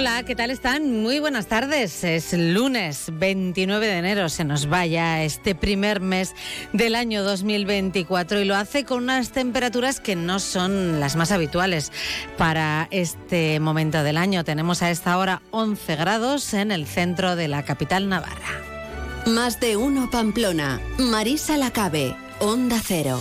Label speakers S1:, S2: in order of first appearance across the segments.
S1: Hola, ¿qué tal están? Muy buenas tardes. Es lunes 29 de enero. Se nos vaya este primer mes del año 2024 y lo hace con unas temperaturas que no son las más habituales para este momento del año. Tenemos a esta hora 11 grados en el centro de la capital navarra.
S2: Más de uno Pamplona. Marisa Lacabe. Onda Cero.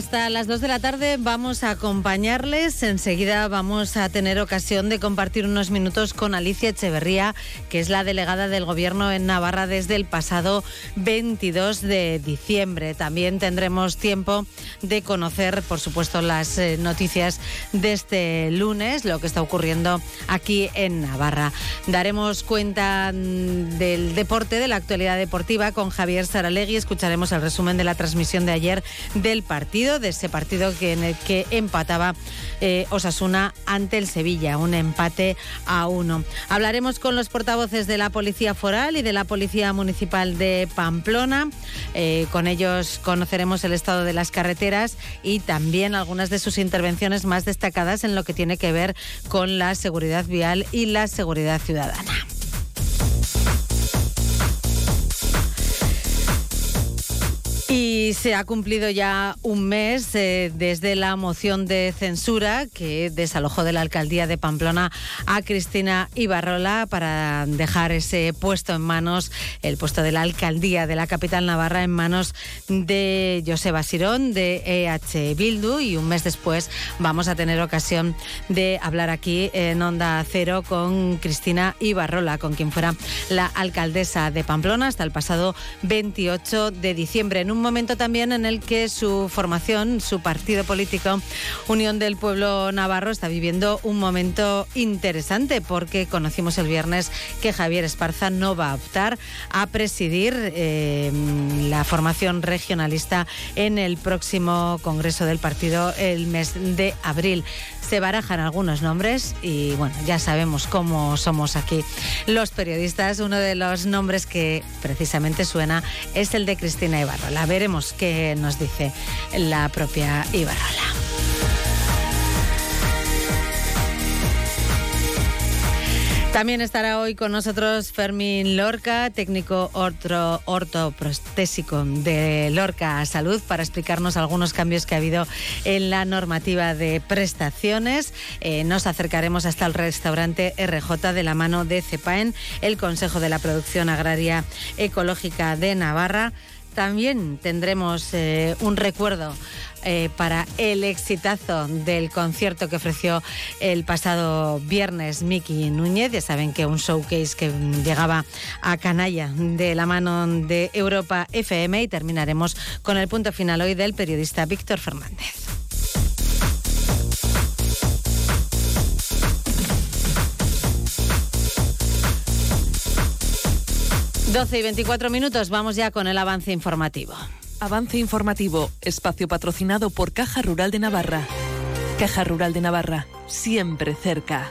S1: Hasta las 2 de la tarde vamos a acompañarles. Enseguida vamos a tener ocasión de compartir unos minutos con Alicia Echeverría, que es la delegada del Gobierno en Navarra desde el pasado 22 de diciembre. También tendremos tiempo de conocer, por supuesto, las eh, noticias de este lunes, lo que está ocurriendo aquí en Navarra. Daremos cuenta mm, del deporte, de la actualidad deportiva con Javier Saralegui. Escucharemos el resumen de la transmisión de ayer del partido de ese partido que, en el que empataba eh, Osasuna ante el Sevilla, un empate a uno. Hablaremos con los portavoces de la Policía Foral y de la Policía Municipal de Pamplona. Eh, con ellos conoceremos el estado de las carreteras y también algunas de sus intervenciones más destacadas en lo que tiene que ver con la seguridad vial y la seguridad ciudadana. Y se ha cumplido ya un mes eh, desde la moción de censura que desalojó de la alcaldía de Pamplona a Cristina Ibarrola para dejar ese puesto en manos, el puesto de la alcaldía de la capital navarra en manos de Joseba Sirón de EH Bildu. Y un mes después vamos a tener ocasión de hablar aquí en Onda Cero con Cristina Ibarrola, con quien fuera la alcaldesa de Pamplona hasta el pasado 28 de diciembre. En un momento también en el que su formación, su partido político, Unión del Pueblo Navarro, está viviendo un momento interesante porque conocimos el viernes que Javier Esparza no va a optar a presidir eh, la formación regionalista en el próximo Congreso del Partido el mes de abril. Se barajan algunos nombres y bueno, ya sabemos cómo somos aquí los periodistas. Uno de los nombres que precisamente suena es el de Cristina Ibarrola veremos qué nos dice la propia Ibarrola. También estará hoy con nosotros Fermín Lorca, técnico ortoprostésico de Lorca Salud, para explicarnos algunos cambios que ha habido en la normativa de prestaciones. Eh, nos acercaremos hasta el restaurante RJ de la mano de CEPAEN, el Consejo de la Producción Agraria Ecológica de Navarra. También tendremos eh, un recuerdo eh, para el exitazo del concierto que ofreció el pasado viernes Miki Núñez. Ya saben que un showcase que llegaba a Canalla de la mano de Europa FM y terminaremos con el punto final hoy del periodista Víctor Fernández. 12 y 24 minutos, vamos ya con el avance informativo.
S3: Avance informativo, espacio patrocinado por Caja Rural de Navarra. Caja Rural de Navarra, siempre cerca.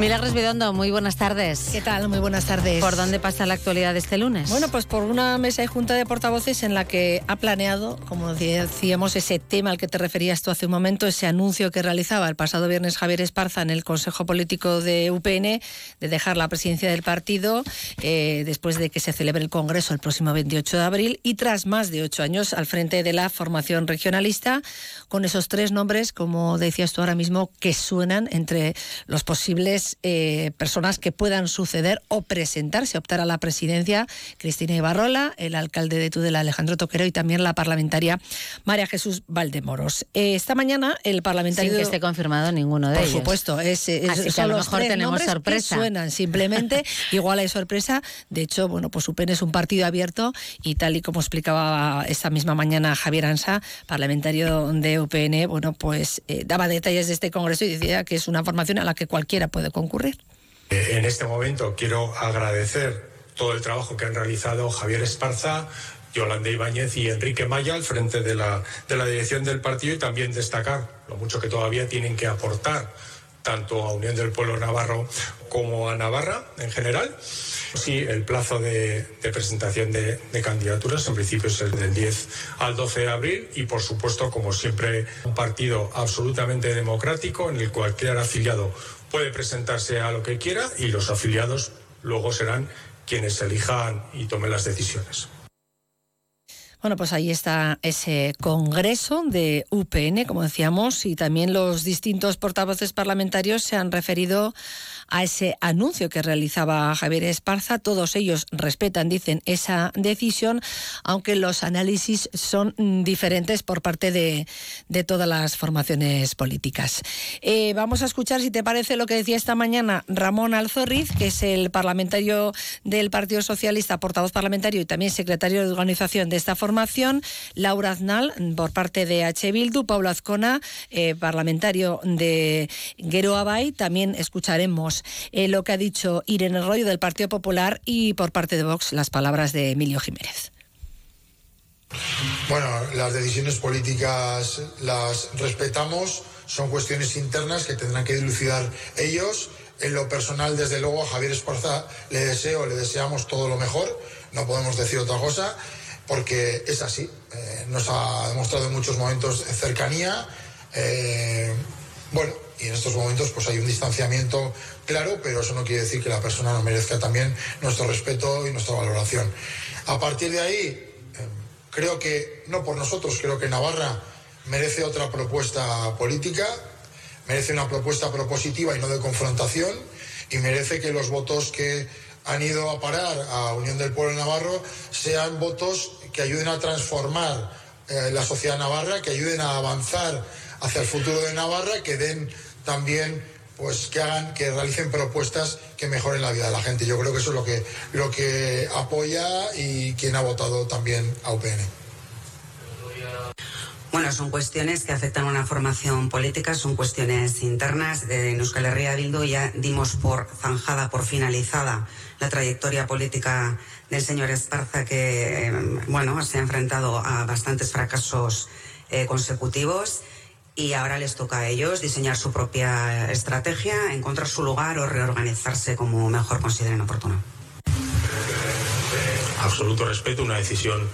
S1: Milagros Bidondo, muy buenas tardes.
S4: ¿Qué tal? Muy buenas tardes.
S1: ¿Por dónde pasa la actualidad de este lunes?
S4: Bueno, pues por una mesa y junta de portavoces en la que ha planeado, como decíamos, ese tema al que te referías tú hace un momento, ese anuncio que realizaba el pasado viernes Javier Esparza en el Consejo Político de UPN de dejar la presidencia del partido eh, después de que se celebre el Congreso el próximo 28 de abril y tras más de ocho años al frente de la formación regionalista, con esos tres nombres, como decías tú ahora mismo, que suenan entre los posibles eh, personas que puedan suceder o presentarse, optar a la presidencia, Cristina Ibarrola, el alcalde de Tudela, Alejandro Toquero, y también la parlamentaria María Jesús Valdemoros. Eh, esta mañana el parlamentario...
S1: Sin que esté confirmado ninguno de ellos.
S4: Por supuesto, es,
S1: Así que a lo mejor tenemos sorpresa.
S4: suenan simplemente, igual hay sorpresa. De hecho, bueno, pues UPN es un partido abierto y tal y como explicaba esta misma mañana Javier Ansa, parlamentario de UPN, bueno, pues eh, daba detalles de este congreso y decía que es una formación a la que cualquiera puede concurrir.
S5: Eh, en este momento quiero agradecer todo el trabajo que han realizado Javier Esparza, Yolanda Ibáñez y Enrique Maya al frente de la, de la dirección del partido y también destacar lo mucho que todavía tienen que aportar tanto a Unión del Pueblo Navarro como a Navarra en general. Sí, el plazo de, presentación de, de, candidaturas en principio es el del 10 al 12 de abril y por supuesto, como siempre, un partido absolutamente democrático en el que cualquier afiliado puede presentarse a lo que quiera y los afiliados luego serán quienes elijan y tomen las decisiones.
S4: Bueno, pues ahí está ese congreso de UPN, como decíamos, y también los distintos portavoces parlamentarios se han referido a ese anuncio que realizaba Javier Esparza. Todos ellos respetan, dicen, esa decisión, aunque los análisis son diferentes por parte de, todas las formaciones políticas. Eh, vamos a escuchar, si te parece, lo que decía esta mañana Ramón Alzorriz, que es el parlamentario del Partido Socialista, portavoz parlamentario y también secretario de organización de esta formación, Laura Aznal, por parte de H. Bildu, Pablo Azcona, eh, parlamentario de Geroabay. También escucharemos eh, lo que ha dicho Irene Rollo del Partido Popular y por parte de Vox las palabras de Emilio Jiménez.
S6: Bueno, las decisiones políticas las respetamos, son cuestiones internas que tendrán que dilucidar ellos. En lo personal, desde luego, a Javier Esparza le deseo, le deseamos todo lo mejor, no podemos decir otra cosa, porque es así. Eh, nos ha demostrado en muchos momentos cercanía. Eh, bueno, y en estos momentos pues hay un distanciamiento claro, pero eso no quiere decir que la persona no merezca también nuestro respeto y nuestra valoración. A partir de ahí, eh, creo que, no por nosotros, creo que Navarra merece otra propuesta política, merece una propuesta propositiva y no de confrontación, y merece que los votos que han ido a parar a Unión del Pueblo Navarro sean votos que ayuden a transformar eh, la sociedad navarra, que ayuden a avanzar hacia el futuro de Navarra, que den también pues que hagan, que realicen propuestas que mejoren la vida de la gente. Yo creo que eso es lo que, lo que apoya y quien ha votado también a UPN.
S7: Bueno, son cuestiones que afectan a una formación política, son cuestiones internas. En Euskal Herria Bildu ya dimos por zanjada, por finalizada la trayectoria política del señor Esparza, que bueno, se ha enfrentado a bastantes fracasos eh, consecutivos y ahora les toca a ellos diseñar su propia estrategia, encontrar su lugar o reorganizarse como mejor consideren oportuno.
S5: Absoluto respeto, una decisión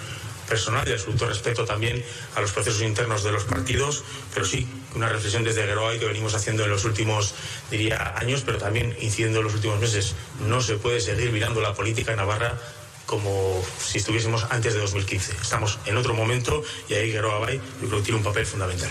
S5: personal y absoluto respeto también a los procesos internos de los partidos, pero sí una reflexión desde Geroa que venimos haciendo en los últimos, diría, años, pero también incidiendo en los últimos meses. No se puede seguir mirando la política en Navarra como si estuviésemos antes de 2015. Estamos en otro momento y ahí Guerrero Abay yo creo que tiene un papel fundamental.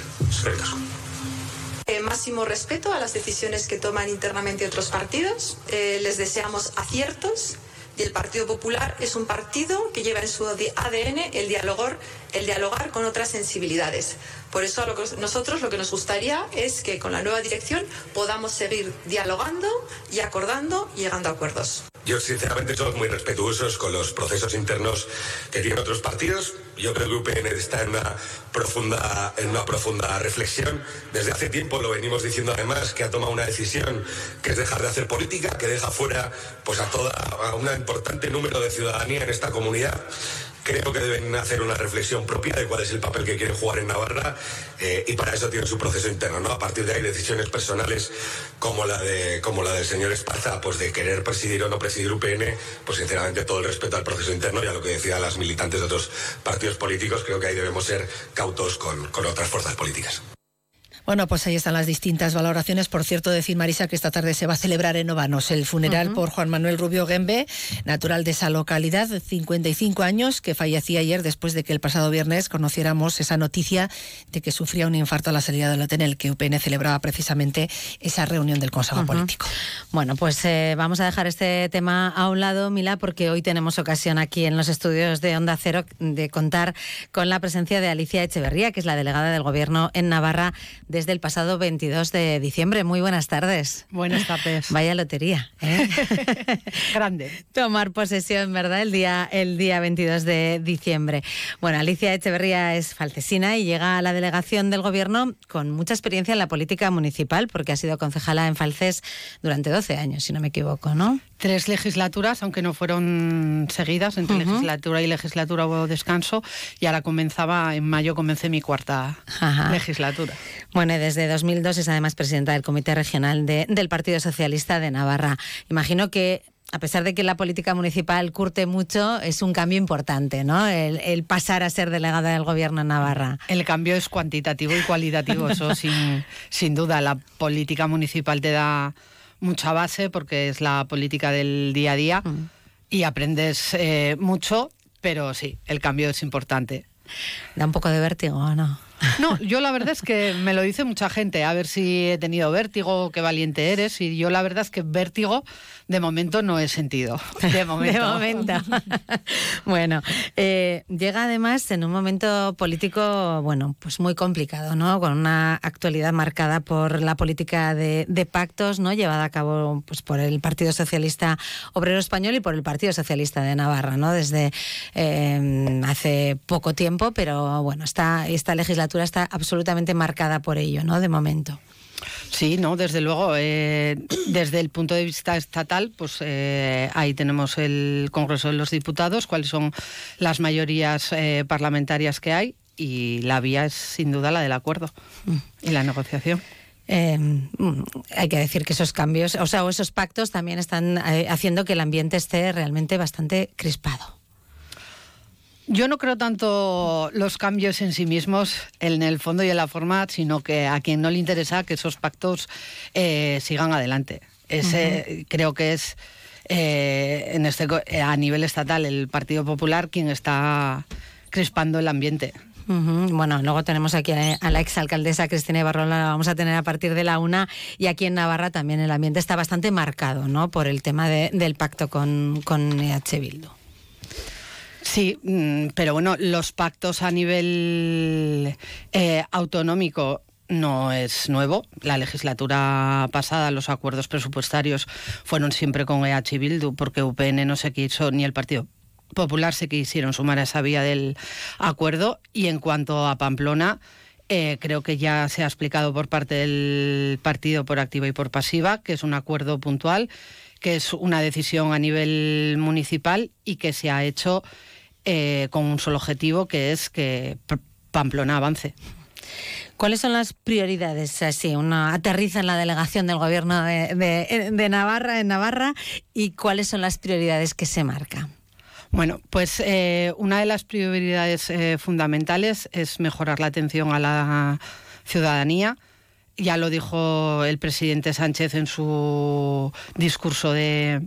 S8: Eh, máximo respeto a las decisiones que toman internamente otros partidos. Eh, les deseamos aciertos. Y el Partido Popular es un partido que lleva en su ADN el dialogar, el dialogar con otras sensibilidades. Por eso nosotros lo que nos gustaría es que con la nueva dirección podamos seguir dialogando y acordando y llegando a acuerdos.
S9: Yo sinceramente soy muy respetuosos con los procesos internos que tienen otros partidos. Yo creo que UPN está en una profunda, en una profunda reflexión. Desde hace tiempo lo venimos diciendo además que ha tomado una decisión que es dejar de hacer política, que deja fuera pues a toda a un importante número de ciudadanía en esta comunidad creo que deben hacer una reflexión propia de cuál es el papel que quieren jugar en Navarra eh, y para eso tienen su proceso interno, ¿no? A partir de ahí decisiones personales como la de como la del señor Esparza, pues de querer presidir o no presidir UPN, pues sinceramente todo el respeto al proceso interno y a lo que decían las militantes de otros partidos políticos, creo que ahí debemos ser cautos con, con otras fuerzas políticas.
S4: Bueno, pues ahí están las distintas valoraciones. Por cierto, decir, Marisa, que esta tarde se va a celebrar en Obanos el funeral por Juan Manuel Rubio Gembe, natural de esa localidad, 55 años, que fallecía ayer después de que el pasado viernes conociéramos esa noticia de que sufría un infarto a la salida del hotel en el que UPN celebraba precisamente esa reunión del Consejo Político.
S1: Bueno, pues eh, vamos a dejar este tema a un lado, Mila, porque hoy tenemos ocasión aquí en los estudios de Onda Cero de contar con la presencia de Alicia Echeverría, que es la delegada del Gobierno en Navarra desde el pasado 22 de diciembre. Muy buenas tardes.
S10: Buenas tardes.
S1: Vaya lotería. ¿eh?
S10: Grande.
S1: Tomar posesión, ¿verdad? El día, el día 22 de diciembre. Bueno, Alicia Echeverría es falcesina y llega a la delegación del gobierno con mucha experiencia en la política municipal, porque ha sido concejala en Falces durante 12 años, si no me equivoco, ¿no?
S10: Tres legislaturas, aunque no fueron seguidas, entre legislatura y legislatura hubo descanso, y ahora comenzaba, en mayo comencé mi cuarta legislatura.
S1: Bueno, y desde 2002 es además presidenta del Comité Regional del Partido Socialista de Navarra. Imagino que a pesar de que la política municipal curte mucho, es un cambio importante, ¿no? El, pasar a ser delegada del gobierno en Navarra.
S10: El cambio es cuantitativo y cualitativo, eso sin, sin duda. La política municipal te da mucha base porque es la política del día a día mm. y aprendes eh, mucho, pero sí, el cambio es importante.
S1: Da un poco de vértigo, ¿o no?
S10: No, yo la verdad es que me lo dice mucha gente, a ver si he tenido vértigo, qué valiente eres, y yo la verdad es que vértigo de momento no he sentido.
S1: De momento. bueno, eh, llega además en un momento político, bueno, pues muy complicado, ¿no? Con una actualidad marcada por la política de, pactos, ¿no? Llevada a cabo pues, por el Partido Socialista Obrero Español y por el Partido Socialista de Navarra, ¿no? Desde eh, hace poco tiempo, pero bueno, esta, esta legislatura está absolutamente marcada por ello, ¿no? De momento.
S10: Sí, no, desde luego. Eh, desde el punto de vista estatal, pues eh, ahí tenemos el Congreso de los Diputados, cuáles son las mayorías eh, parlamentarias que hay y la vía es sin duda la del acuerdo y la negociación.
S1: Mm, hay que decir que esos cambios, o sea, esos pactos también están haciendo que el ambiente esté realmente bastante crispado.
S10: Yo no creo tanto los cambios en sí mismos, en el fondo y en la forma, sino que a quien no le interesa que esos pactos eh, sigan adelante. Ese creo que es eh, en este a nivel estatal el Partido Popular quien está crispando el ambiente.
S1: Bueno, luego tenemos aquí a, la exalcaldesa Cristina Ibarrola, la vamos a tener a partir de la una, y aquí en Navarra también el ambiente está bastante marcado, ¿no? Por el tema del pacto con, con EH Bildu.
S10: Sí, mm, pero bueno, los pactos a nivel eh, autonómico no es nuevo. La legislatura pasada, los acuerdos presupuestarios fueron siempre con EH Bildu, porque UPN no se quiso, ni el Partido Popular se quisieron sumar a esa vía del acuerdo. Y en cuanto a Pamplona, eh, creo que ya se ha explicado por parte del partido por activa y por pasiva, que es un acuerdo puntual, que es una decisión a nivel municipal y que se ha hecho eh, con un solo objetivo, que es que Pamplona avance.
S1: ¿Cuáles son las prioridades? Así, uno aterriza en la delegación del gobierno de, Navarra, en Navarra, y cuáles son las prioridades que se marcan.
S10: Bueno, pues eh, una de las prioridades eh, fundamentales es mejorar la atención a la ciudadanía. Ya lo dijo el presidente Sánchez en su discurso de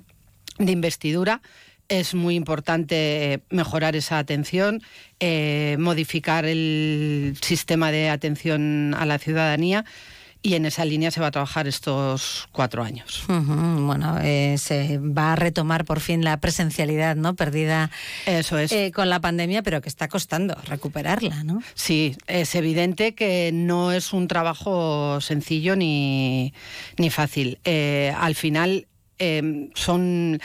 S10: investidura es muy importante mejorar esa atención, eh, modificar el sistema de atención a la ciudadanía y en esa línea se va a trabajar estos cuatro años.
S1: Bueno, eh, se va a retomar por fin la presencialidad, ¿no? Perdida.
S10: Eso es.
S1: Eh, con la pandemia, pero que está costando recuperarla, ¿no?
S10: Sí, es evidente que no es un trabajo sencillo ni, ni fácil. al final son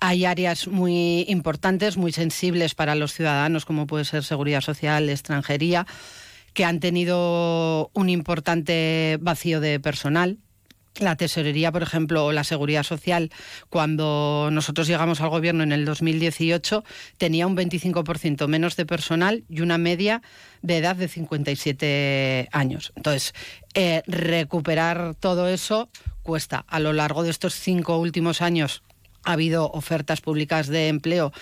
S10: hay áreas muy importantes, muy sensibles para los ciudadanos, como puede ser seguridad social, extranjería, que han tenido un importante vacío de personal. La tesorería, por ejemplo, o la seguridad social, cuando nosotros llegamos al gobierno en el 2018, tenía un 25% menos de personal y una media de edad de 57 años. Entonces, eh, recuperar todo eso cuesta. A lo largo de estos cinco últimos años ha habido ofertas públicas de empleo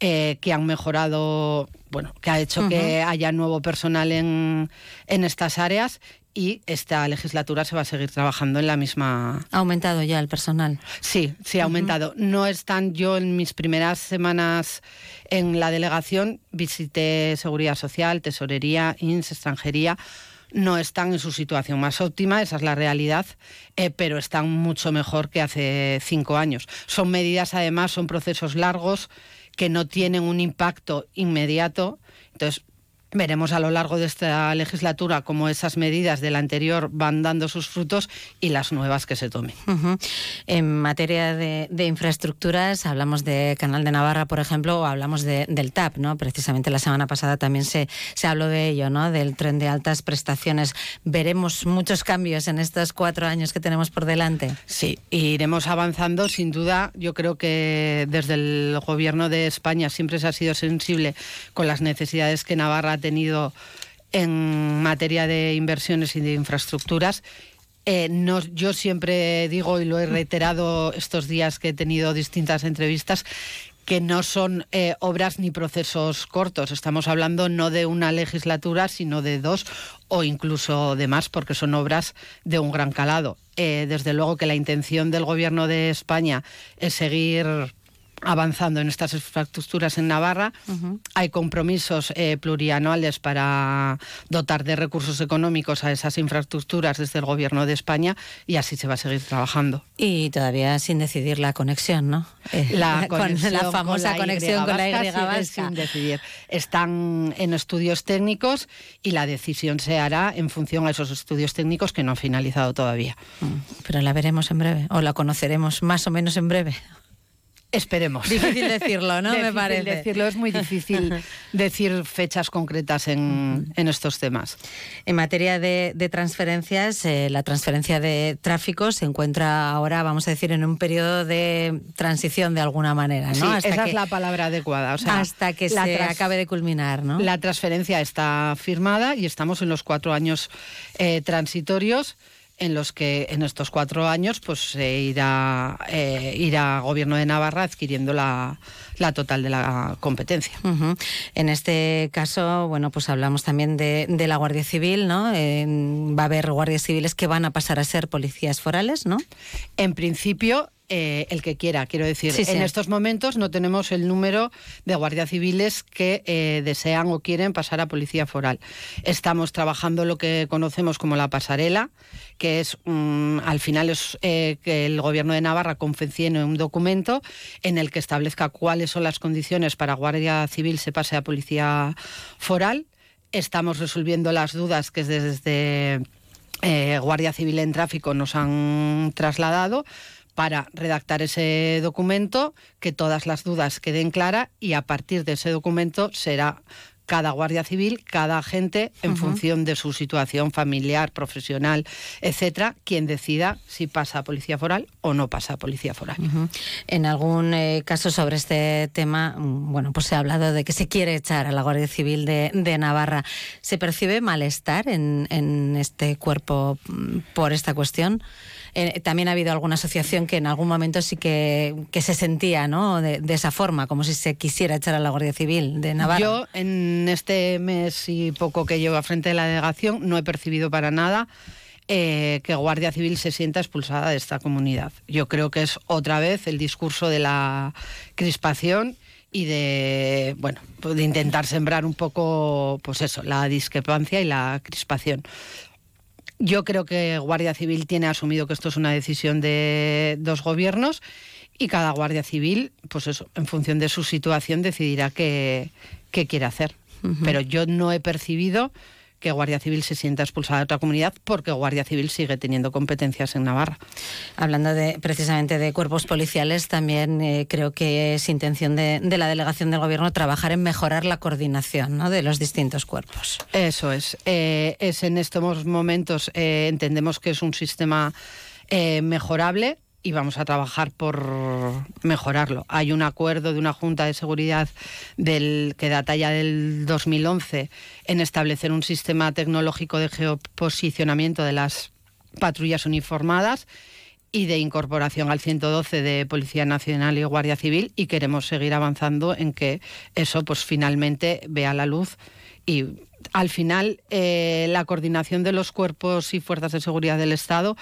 S10: eh, que han mejorado, bueno, que ha hecho que haya nuevo personal en, en estas áreas y esta legislatura se va a seguir trabajando en la misma.
S1: ¿Ha aumentado ya el personal?
S10: Sí, sí, ha aumentado. No están yo en mis primeras semanas en la delegación, visité Seguridad Social, Tesorería, INS, Extranjería no están en su situación más óptima, esa es la realidad, eh, pero están mucho mejor que hace cinco años. Son medidas, además, son procesos largos que no tienen un impacto inmediato. Entonces, Veremos a lo largo de esta legislatura cómo esas medidas de la anterior van dando sus frutos y las nuevas que se tomen.
S1: En materia de, infraestructuras, hablamos de Canal de Navarra, por ejemplo, o hablamos del TAP, ¿no? Precisamente la semana pasada también se, se habló de ello, ¿no? Del tren de altas prestaciones. ¿Veremos muchos cambios en estos cuatro años que tenemos por delante?
S10: Sí, iremos avanzando, sin duda. Yo creo que desde el Gobierno de España siempre se ha sido sensible con las necesidades que Navarra tenido en materia de inversiones y de infraestructuras. Eh, yo siempre digo, y lo he reiterado estos días que he tenido distintas entrevistas, que no son eh, obras ni procesos cortos. Estamos hablando no de una legislatura, sino de dos o incluso de más, porque son obras de un gran calado. Eh, desde luego que la intención del Gobierno de España es seguir avanzando en estas infraestructuras en Navarra. Hay compromisos eh, plurianuales para dotar de recursos económicos a esas infraestructuras desde el Gobierno de España y así se va a seguir trabajando.
S1: Y todavía sin decidir la conexión, ¿no?
S10: Eh, la, la famosa conexión con la Y vasca. Sin decidir. Están en estudios técnicos y la decisión se hará en función a esos estudios técnicos que no han finalizado todavía.
S1: Mm, pero la veremos en breve o la conoceremos más o menos en breve.
S10: Esperemos.
S1: Difícil decirlo, ¿no? Me parece.
S10: decirlo, es muy difícil decir fechas concretas en, estos temas.
S1: En materia de, transferencias, eh, la transferencia de tráfico se encuentra ahora, vamos a decir, en un periodo de transición de alguna manera, ¿no?
S10: Sí, esa es la palabra adecuada.
S1: hasta que se acabe de culminar, ¿no?
S10: La transferencia está firmada y estamos en los cuatro años eh, transitorios en los que en estos cuatro años pues se irá, eh, irá Gobierno de Navarra adquiriendo la, total de la competencia.
S1: En este caso, bueno, pues hablamos también de, la Guardia Civil, ¿no? va a haber guardias civiles que van a pasar a ser policías forales, ¿no?
S10: En principio, eh, el que quiera. Quiero decir, en estos momentos no tenemos el número de guardias civiles que eh, desean o quieren pasar a policía foral. Estamos trabajando lo que conocemos como la pasarela, que es al final es eh, que el gobierno de Navarra confeccione un documento en el que establezca cuáles son las condiciones para guardia civil se pase a policía foral. Estamos resolviendo las dudas que desde Guardia Civil en Tráfico nos han trasladado para redactar ese documento, que todas las dudas queden claras y a partir de ese documento será cada guardia civil, cada agente, en función de su situación familiar, profesional, etcétera, quien decida si pasa a policía foral o no pasa a policía foral.
S1: En algún eh, caso sobre este tema, mm, bueno, pues se ha hablado de que se quiere echar a la Guardia Civil de, Navarra. ¿Se percibe malestar en, en este cuerpo mm, por esta cuestión? También ha habido alguna asociación que en algún momento sí que, se sentía ¿no? De, esa forma, como si se quisiera echar a la Guardia Civil de Navarra.
S10: Yo, en este mes y poco que llevo a frente de la delegación, no he percibido para nada eh, que Guardia Civil se sienta expulsada de esta comunidad. Yo creo que es otra vez el discurso de la crispación y de bueno pues de intentar sembrar un poco pues eso la discrepancia y la crispación yo creo que Guardia Civil tiene asumido que esto es una decisión de dos gobiernos y cada Guardia Civil, pues eso, en función de su situación, decidirá qué, quiere hacer. Pero yo no he percibido que Guardia Civil se sienta expulsada de otra comunidad porque Guardia Civil sigue teniendo competencias en Navarra.
S1: Hablando de precisamente de cuerpos policiales, también eh, creo que es intención de, la delegación del Gobierno trabajar en mejorar la coordinación de los distintos cuerpos.
S10: Eso es. Eh, es en estos momentos eh, entendemos que es un sistema mejorable y vamos a trabajar por mejorarlo. Hay un acuerdo de una Junta de Seguridad que data ya del 2011 en establecer un sistema tecnológico de geoposicionamiento de las patrullas uniformadas y de incorporación al 112 de Policía Nacional y Guardia Civil y queremos seguir avanzando en que eso pues finalmente vea la luz y al final eh, la coordinación de los cuerpos y fuerzas de seguridad del Estado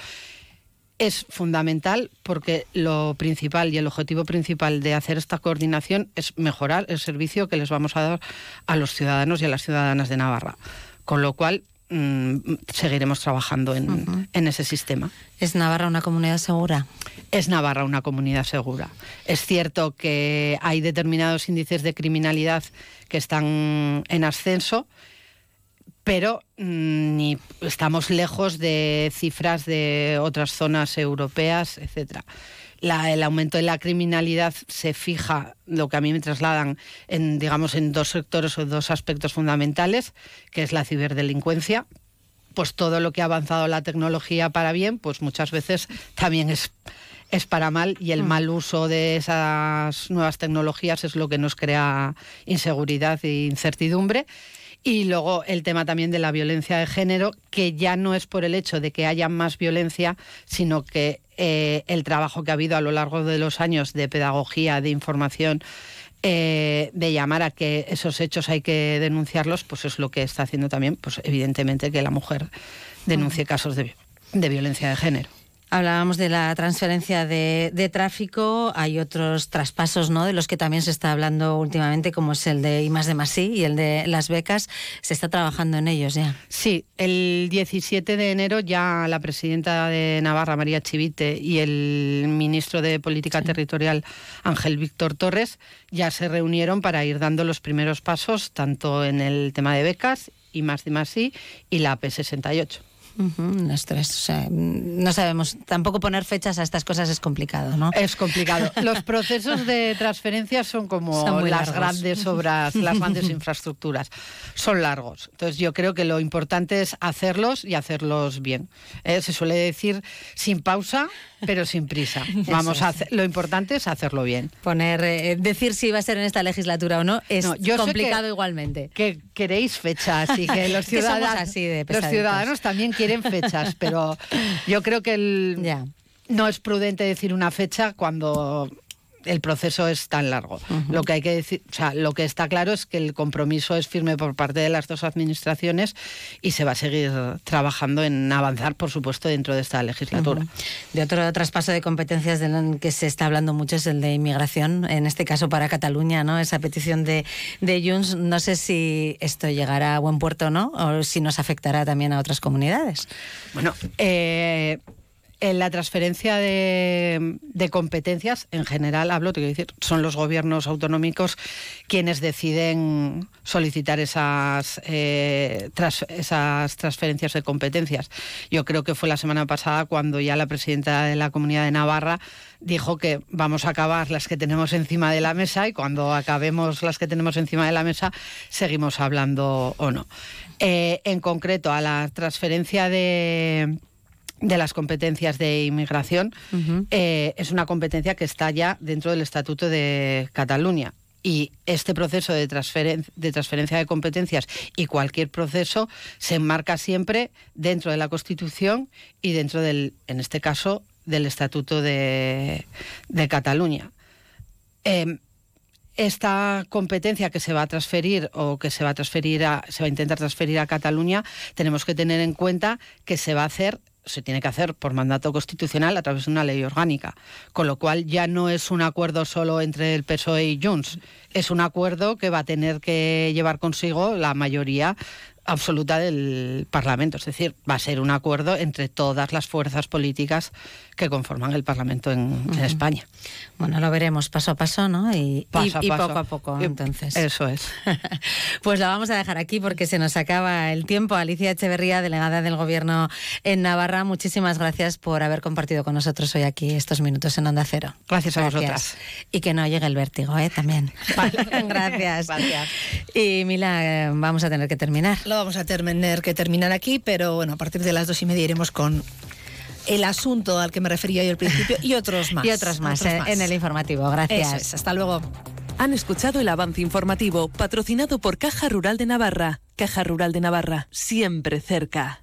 S10: es fundamental porque lo principal y el objetivo principal de hacer esta coordinación es mejorar el servicio que les vamos a dar a los ciudadanos y a las ciudadanas de Navarra. Con lo cual, mm, seguiremos trabajando en, en, ese sistema.
S1: ¿Es Navarra una comunidad segura?
S10: Es Navarra una comunidad segura. Es cierto que hay determinados índices de criminalidad que están en ascenso pero mm, ni estamos lejos de cifras de otras zonas europeas, etcétera. el aumento de la criminalidad se fija, lo que a mí me trasladan, en, digamos, en dos sectores o dos aspectos fundamentales, que es la ciberdelincuencia, pues todo lo que ha avanzado la tecnología para bien, pues muchas veces también es, es para mal y el mm. mal uso de esas nuevas tecnologías es lo que nos crea inseguridad e incertidumbre. Y luego el tema también de la violencia de género, que ya no es por el hecho de que haya más violencia, sino que eh, el trabajo que ha habido a lo largo de los años de pedagogía, de información, eh, de llamar a que esos hechos hay que denunciarlos, pues es lo que está haciendo también, pues evidentemente que la mujer denuncie casos de, de violencia de género.
S1: Hablábamos de la transferencia de, tráfico, hay otros traspasos ¿no? de los que también se está hablando últimamente, como es el de I más de Masí y el de las becas. Se está trabajando en ellos ya.
S10: Sí, el 17 de enero ya la presidenta de Navarra, María Chivite, y el ministro de Política Territorial, Ángel Víctor Torres, ya se reunieron para ir dando los primeros pasos, tanto en el tema de becas, I más de Masí y la P68
S1: no sabemos, tampoco poner fechas a estas cosas es complicado, ¿no?
S10: Es complicado. Los procesos de transferencia son como las grandes obras, las grandes infraestructuras. Son largos. Entonces yo creo que lo importante es hacerlos y hacerlos bien. Eh, se suele decir sin pausa, pero sin prisa. Vamos a hacer, lo importante es hacerlo bien.
S1: Poner, eh, decir si va a ser en esta legislatura o no es complicado igualmente.
S10: Que queréis fechas y que los ciudadanos, los ciudadanos también quieren fechas, pero yo creo que el, no es prudente decir una fecha cuando el proceso es tan largo. Lo que hay que decir, o sea, lo que está claro es que el compromiso es firme por parte de las dos administraciones y se va a seguir trabajando en avanzar, por supuesto, dentro de esta legislatura.
S1: De otro traspaso de competencias del que se está hablando mucho es el de inmigración, en este caso para Cataluña, ¿no? Esa petición de, de Junts, no sé si esto llegará a buen puerto o no, o si nos afectará también a otras comunidades.
S10: Bueno, eh, en la transferencia de, competencias, en general hablo, te quiero decir, son los gobiernos autonómicos quienes deciden solicitar esas, eh, esas transferencias de competencias. Yo creo que fue la semana pasada cuando ya la presidenta de la Comunidad de Navarra dijo que vamos a acabar las que tenemos encima de la mesa y cuando acabemos las que tenemos encima de la mesa seguimos hablando o no. Eh, en concreto, a la transferencia de de las competencias de inmigración eh, es una competencia que está ya dentro del Estatuto de Cataluña. Y este proceso de, de transferencia de competencias y cualquier proceso se enmarca siempre dentro de la Constitución y dentro del, en este caso, del Estatuto de, Cataluña. Em, esta competencia que se va a transferir o que se va a transferir a, se va a intentar transferir a Cataluña, tenemos que tener en cuenta que se va a hacer se tiene que hacer por mandato constitucional a través de una ley orgánica, con lo cual ya no es un acuerdo solo entre el PSOE y Junts, es un acuerdo que va a tener que llevar consigo la mayoría absoluta del Parlamento. Es decir, va a ser un acuerdo entre todas las fuerzas políticas que conforman el Parlamento en, España.
S1: Bueno, lo veremos paso a paso, ¿no? Y, poco a poco, entonces.
S10: Eso es.
S1: pues la vamos a dejar aquí porque se nos acaba el tiempo. Alicia Echeverría, delegada del Gobierno en Navarra, muchísimas gracias por haber compartido con nosotros hoy aquí estos minutos en Onda Cero.
S10: Gracias a vosotras.
S1: Y que no llegue el vértigo, ¿eh? También. gracias.
S10: Gracias.
S1: Y Mila, vamos a tener que terminar.
S11: Lo vamos a tener que terminar aquí, pero bueno, a partir de las dos y media iremos con el asunto al que me refería yo al principio y otros más.
S1: Y otros más, eh, en el informativo. Gracias.
S11: hasta luego.
S3: Han escuchado el avance informativo patrocinado por Caja Rural de Navarra. Caja Rural de Navarra, siempre cerca.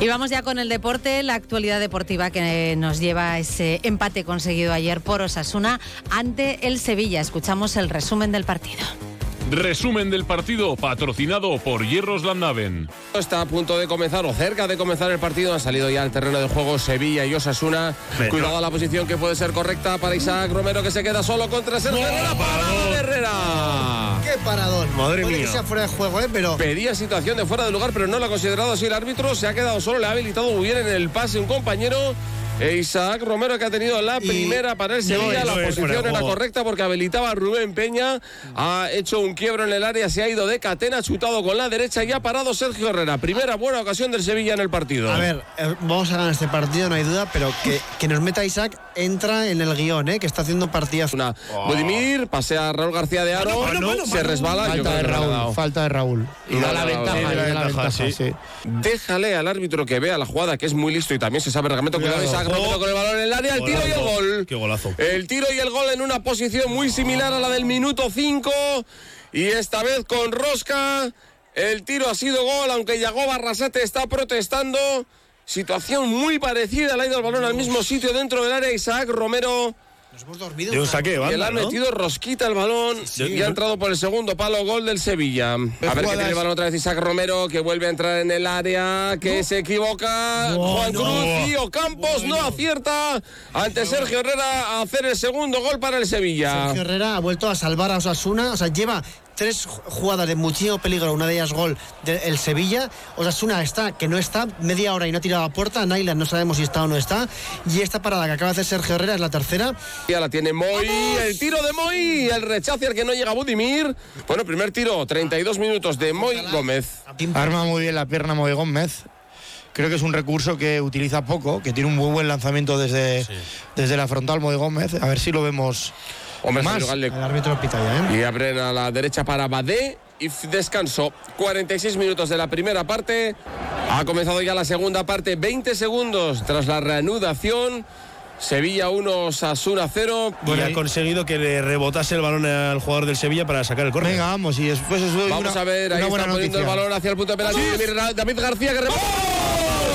S1: Y vamos ya con el deporte, la actualidad deportiva que nos lleva a ese empate conseguido ayer por Osasuna ante el Sevilla. Escuchamos el resumen del partido.
S12: Resumen del partido patrocinado por Hierros Landaven.
S13: Está a punto de comenzar o cerca de comenzar el partido. Han salido ya al terreno de juego Sevilla y Osasuna. Cuidado a la posición que puede ser correcta para Isaac Romero que se queda solo contra Sergio Herrera. ¡Parada de Herrera!
S14: ¡Qué paradón!
S13: Madre
S14: Puede
S13: mía.
S14: que sea fuera de juego, ¿eh? Pero...
S13: Pedía situación de fuera de lugar, pero no lo ha considerado así el árbitro. Se ha quedado solo, le ha habilitado muy bien en el pase un compañero. E Isaac Romero que ha tenido la primera para el Sevilla.
S15: no
S13: la posición era correcta porque habilitaba a Rubén Peña. Ha hecho un quiebro en el área, se ha ido de catena, ha chutado con la derecha y ha parado Sergio Herrera. Primera buena ocasión del Sevilla en el partido.
S14: A ver, eh, vamos a ganar este partido, no hay duda, pero que, que nos meta Isaac entra en el guion, ¿eh? que está haciendo partidas.
S13: Una Budimir, pasea a Raúl García de Aro, se resbala.
S14: Falta de Raúl, falta de Raúl.
S13: Y da la ventaja. Déjale al árbitro que vea la jugada, que es muy listo y también se sabe el reglamento. Cuidado. Isaac Con el balón en el área, el tiro y el gol.
S15: Qué golazo.
S13: El tiro y el gol en una posición muy similar a la del minuto 5. Y esta vez con Rosca. El tiro ha sido gol, aunque Yago Barrasate está protestando. Situación muy parecida, le ha ido el balón al mismo sitio dentro del área. Isaac Romero.
S15: De un saque de
S13: Y él ha
S15: ¿no?
S13: metido rosquita el balón y ha entrado por el segundo palo gol del Sevilla. A ver que
S15: jugadas-
S13: tiene el balón otra vez Isaac Romero, que vuelve a entrar en el área, que se equivoca. Juan Cruz y Ocampos no acierta ante Sergio Herrera a hacer el segundo gol para el Sevilla.
S14: Sergio Herrera ha vuelto a salvar a Osasuna, o sea, lleva tres jugadas de muchísimo peligro, una de ellas gol del Sevilla. Osasuna está, que no está, media hora y no ha tirado a puerta. Nyland no sabemos si está o no está. Y esta parada que acaba de hacer Sergio Herrera es la tercera.
S13: Ya la tiene Moy, el tiro de Moy, el rechace al que no llega Budimir. Bueno, primer tiro, 32 minutos de Moy Gómez.
S16: Arma muy bien la pierna Moy Gómez. Creo que es un recurso que utiliza poco, que tiene un muy buen lanzamiento desde, desde la frontal Moy Gómez. A ver si lo vemos
S13: Hombre,
S16: más.
S14: El árbitro pita ya, ¿eh?
S13: Y abren a la derecha para Badé y descanso. 46 minutos de la primera parte. Ha comenzado ya la segunda parte. 20 segundos tras la reanudación. Sevilla 1, Sasuna 0.
S15: y ha conseguido que le rebotase el balón al jugador del Sevilla para sacar el córner.
S16: Venga, vamos, y después doy
S13: Vamos
S16: una,
S13: a ver, ahí
S16: una
S13: está
S16: buena
S13: poniendo el
S16: noticia.
S13: balón hacia el punto de penalti. David García que rebota. ¡Gol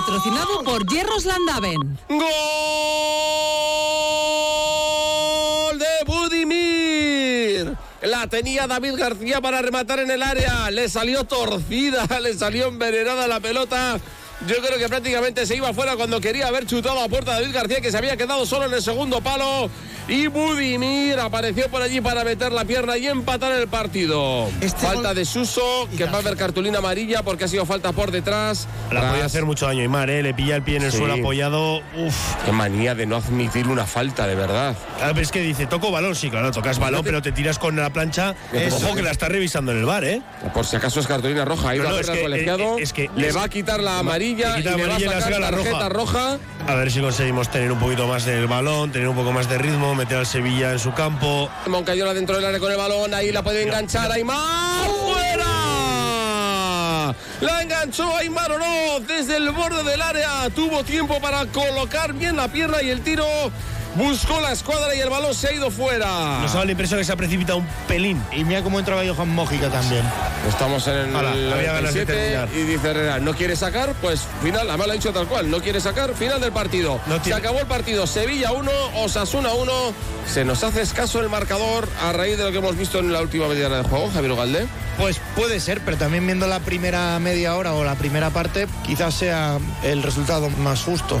S17: patrocinado por Hierros Landaven.
S13: ¡Gol de Budimir! La tenía David García para rematar en el área. Le salió torcida, le salió envenenada la pelota. Yo creo que prácticamente se iba fuera cuando quería haber chutado a puerta David García, que se había quedado solo en el segundo palo. Y Budimir apareció por allí para meter la pierna y empatar el partido. falta de Suso, que va a haber cartulina amarilla porque ha sido falta por detrás.
S15: La
S13: Tras-
S15: podía hacer mucho daño Aymar, ¿eh? Le pilla el pie en el
S13: Sí.
S15: suelo apoyado. Uf.
S13: Qué manía de no admitir una falta, de verdad.
S15: Claro, pero es que dice, toco balón, sí, claro, tocas balón, pero te tiras con la plancha.
S13: Eso.
S15: Ojo que la está revisando en el bar, ¿eh?
S13: Por si acaso es cartulina roja. Ido
S15: No, no,
S13: a
S15: es
S13: ver
S15: que,
S13: colegiado.
S15: eh, es que-
S13: le
S15: es-
S13: va a quitar la amarilla
S15: Quita
S13: y le va a
S15: amarilla y le
S13: sacar
S15: saca la
S13: tarjeta roja.
S15: A ver si conseguimos tener un poquito más del balón, tener un poco más de ritmo, meter al Sevilla en su campo.
S13: Moncayola dentro del área con el balón. Ahí la puede enganchar Aymar. ¡Fuera! La enganchó Aymar Oroz desde el borde del área. Tuvo tiempo para colocar bien la pierna y el tiro. Buscó la escuadra y el balón se ha ido fuera.
S15: Nos daba la impresión que se ha precipitado un pelín.
S16: Y mira cómo entraba Johan Mójica también.
S13: Estamos en el
S15: de
S13: 97
S15: terminar.
S13: y dice Herrera, no quiere sacar, pues final, además lo ha dicho tal cual, no quiere sacar, final del partido. Se acabó el partido, Sevilla 1, Osasuna 1. Se nos hace escaso el marcador a raíz de lo que hemos visto en la última media hora de juego, Javier Ugalde.
S16: Pues puede ser, pero también viendo la primera media hora o la primera parte, quizás sea el resultado más justo.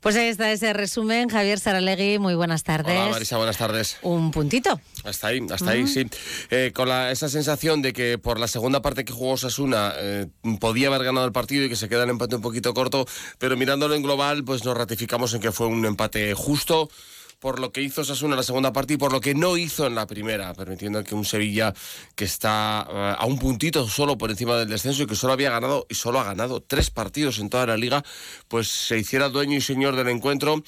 S1: Pues ahí está ese resumen. Javier Saralegui, muy buenas tardes.
S13: Hola Marisa, buenas tardes.
S1: Un puntito.
S13: Hasta ahí, hasta ahí, sí. Eh, con la- esa sensación de que por la segunda parte que jugó Sasuna podía haber ganado el partido y que se queda el empate un poquito corto, pero mirándolo en global, pues nos ratificamos en que fue un empate justo por lo que hizo Sasuna en la segunda parte y por lo que no hizo en la primera, permitiendo que un Sevilla que está eh, a un puntito solo por encima del descenso y que solo había ganado y solo ha ganado tres partidos en toda la liga, pues se hiciera dueño y señor del encuentro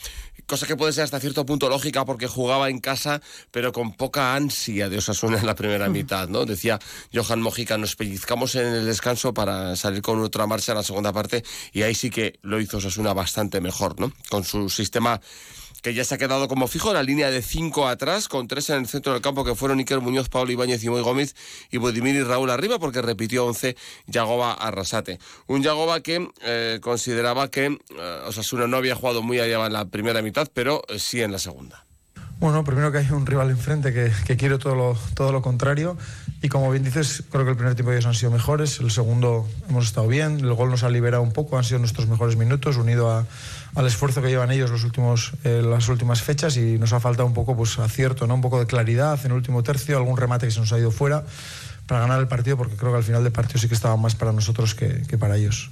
S13: cosa que puede ser hasta cierto punto lógica porque jugaba en casa, pero con poca ansia de Osasuna en la primera mitad, ¿no? Decía Johan Mojica, nos pellizcamos en el descanso para salir con otra marcha en la segunda parte y ahí sí que lo hizo Osasuna bastante mejor, ¿no? Con su sistema que ya se ha quedado como fijo, la línea de cinco atrás, con tres en el centro del campo, que fueron Iker Muñoz, Pablo Ibáñez y Moy Gómez, y Budimir y Raúl arriba, porque repitió 11 Yagoba Arrasate. Un Yagoba que eh, consideraba que eh, Osasuna no había jugado muy allá en la primera mitad, pero eh, sí en la segunda.
S18: Bueno, primero que hay un rival enfrente que, que quiere todo lo, todo lo contrario y como bien dices, creo que el primer tiempo ellos han sido mejores, el segundo hemos estado bien, el gol nos ha liberado un poco, han sido nuestros mejores minutos, unido a, al esfuerzo que llevan ellos los últimos, eh, las últimas fechas y nos ha faltado un poco pues, acierto, ¿no? un poco de claridad en el último tercio, algún remate que se nos ha ido fuera para ganar el partido porque creo que al final del partido sí que estaba más para nosotros que, que para ellos.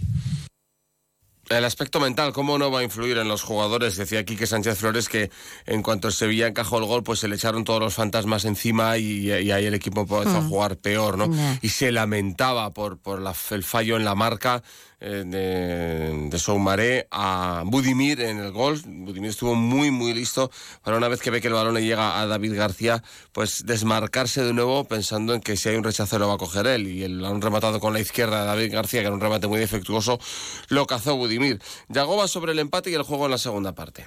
S13: El aspecto mental, ¿cómo no va a influir en los jugadores? Decía Quique Sánchez Flores que en cuanto el Sevilla encajó el gol, pues se le echaron todos los fantasmas encima y, y ahí el equipo empezó a
S19: Mm.
S13: jugar peor, ¿no?
S19: Yeah.
S13: Y se lamentaba por, por la- el fallo en la marca de, de Soumaré a Budimir en el gol. Budimir estuvo muy, muy listo para una vez que ve que el balón le llega a David García, pues desmarcarse de nuevo pensando en que si hay un rechazo lo va a coger él. Y el balón rematado con la izquierda de David García, que era un remate muy defectuoso, lo cazó Budimir. Yagoba sobre el empate y el juego en la segunda parte.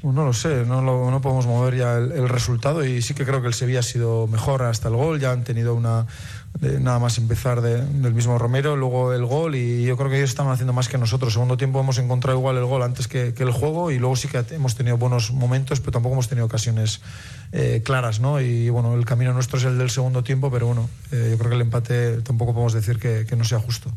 S18: Pues no lo sé, no, lo- no podemos mover ya el, resultado y sí que creo que el Sevilla ha sido mejor hasta el gol, ya han tenido una, nada más empezar de- del mismo Romero, luego el gol y yo creo que ellos estaban haciendo más que nosotros. Segundo tiempo hemos encontrado igual el gol antes que, el juego y luego sí que hemos tenido buenos momentos, pero tampoco hemos tenido ocasiones eh, claras, ¿no? Y bueno, el camino nuestro es el del segundo tiempo, pero bueno, eh, yo creo que el empate tampoco podemos decir que no sea justo.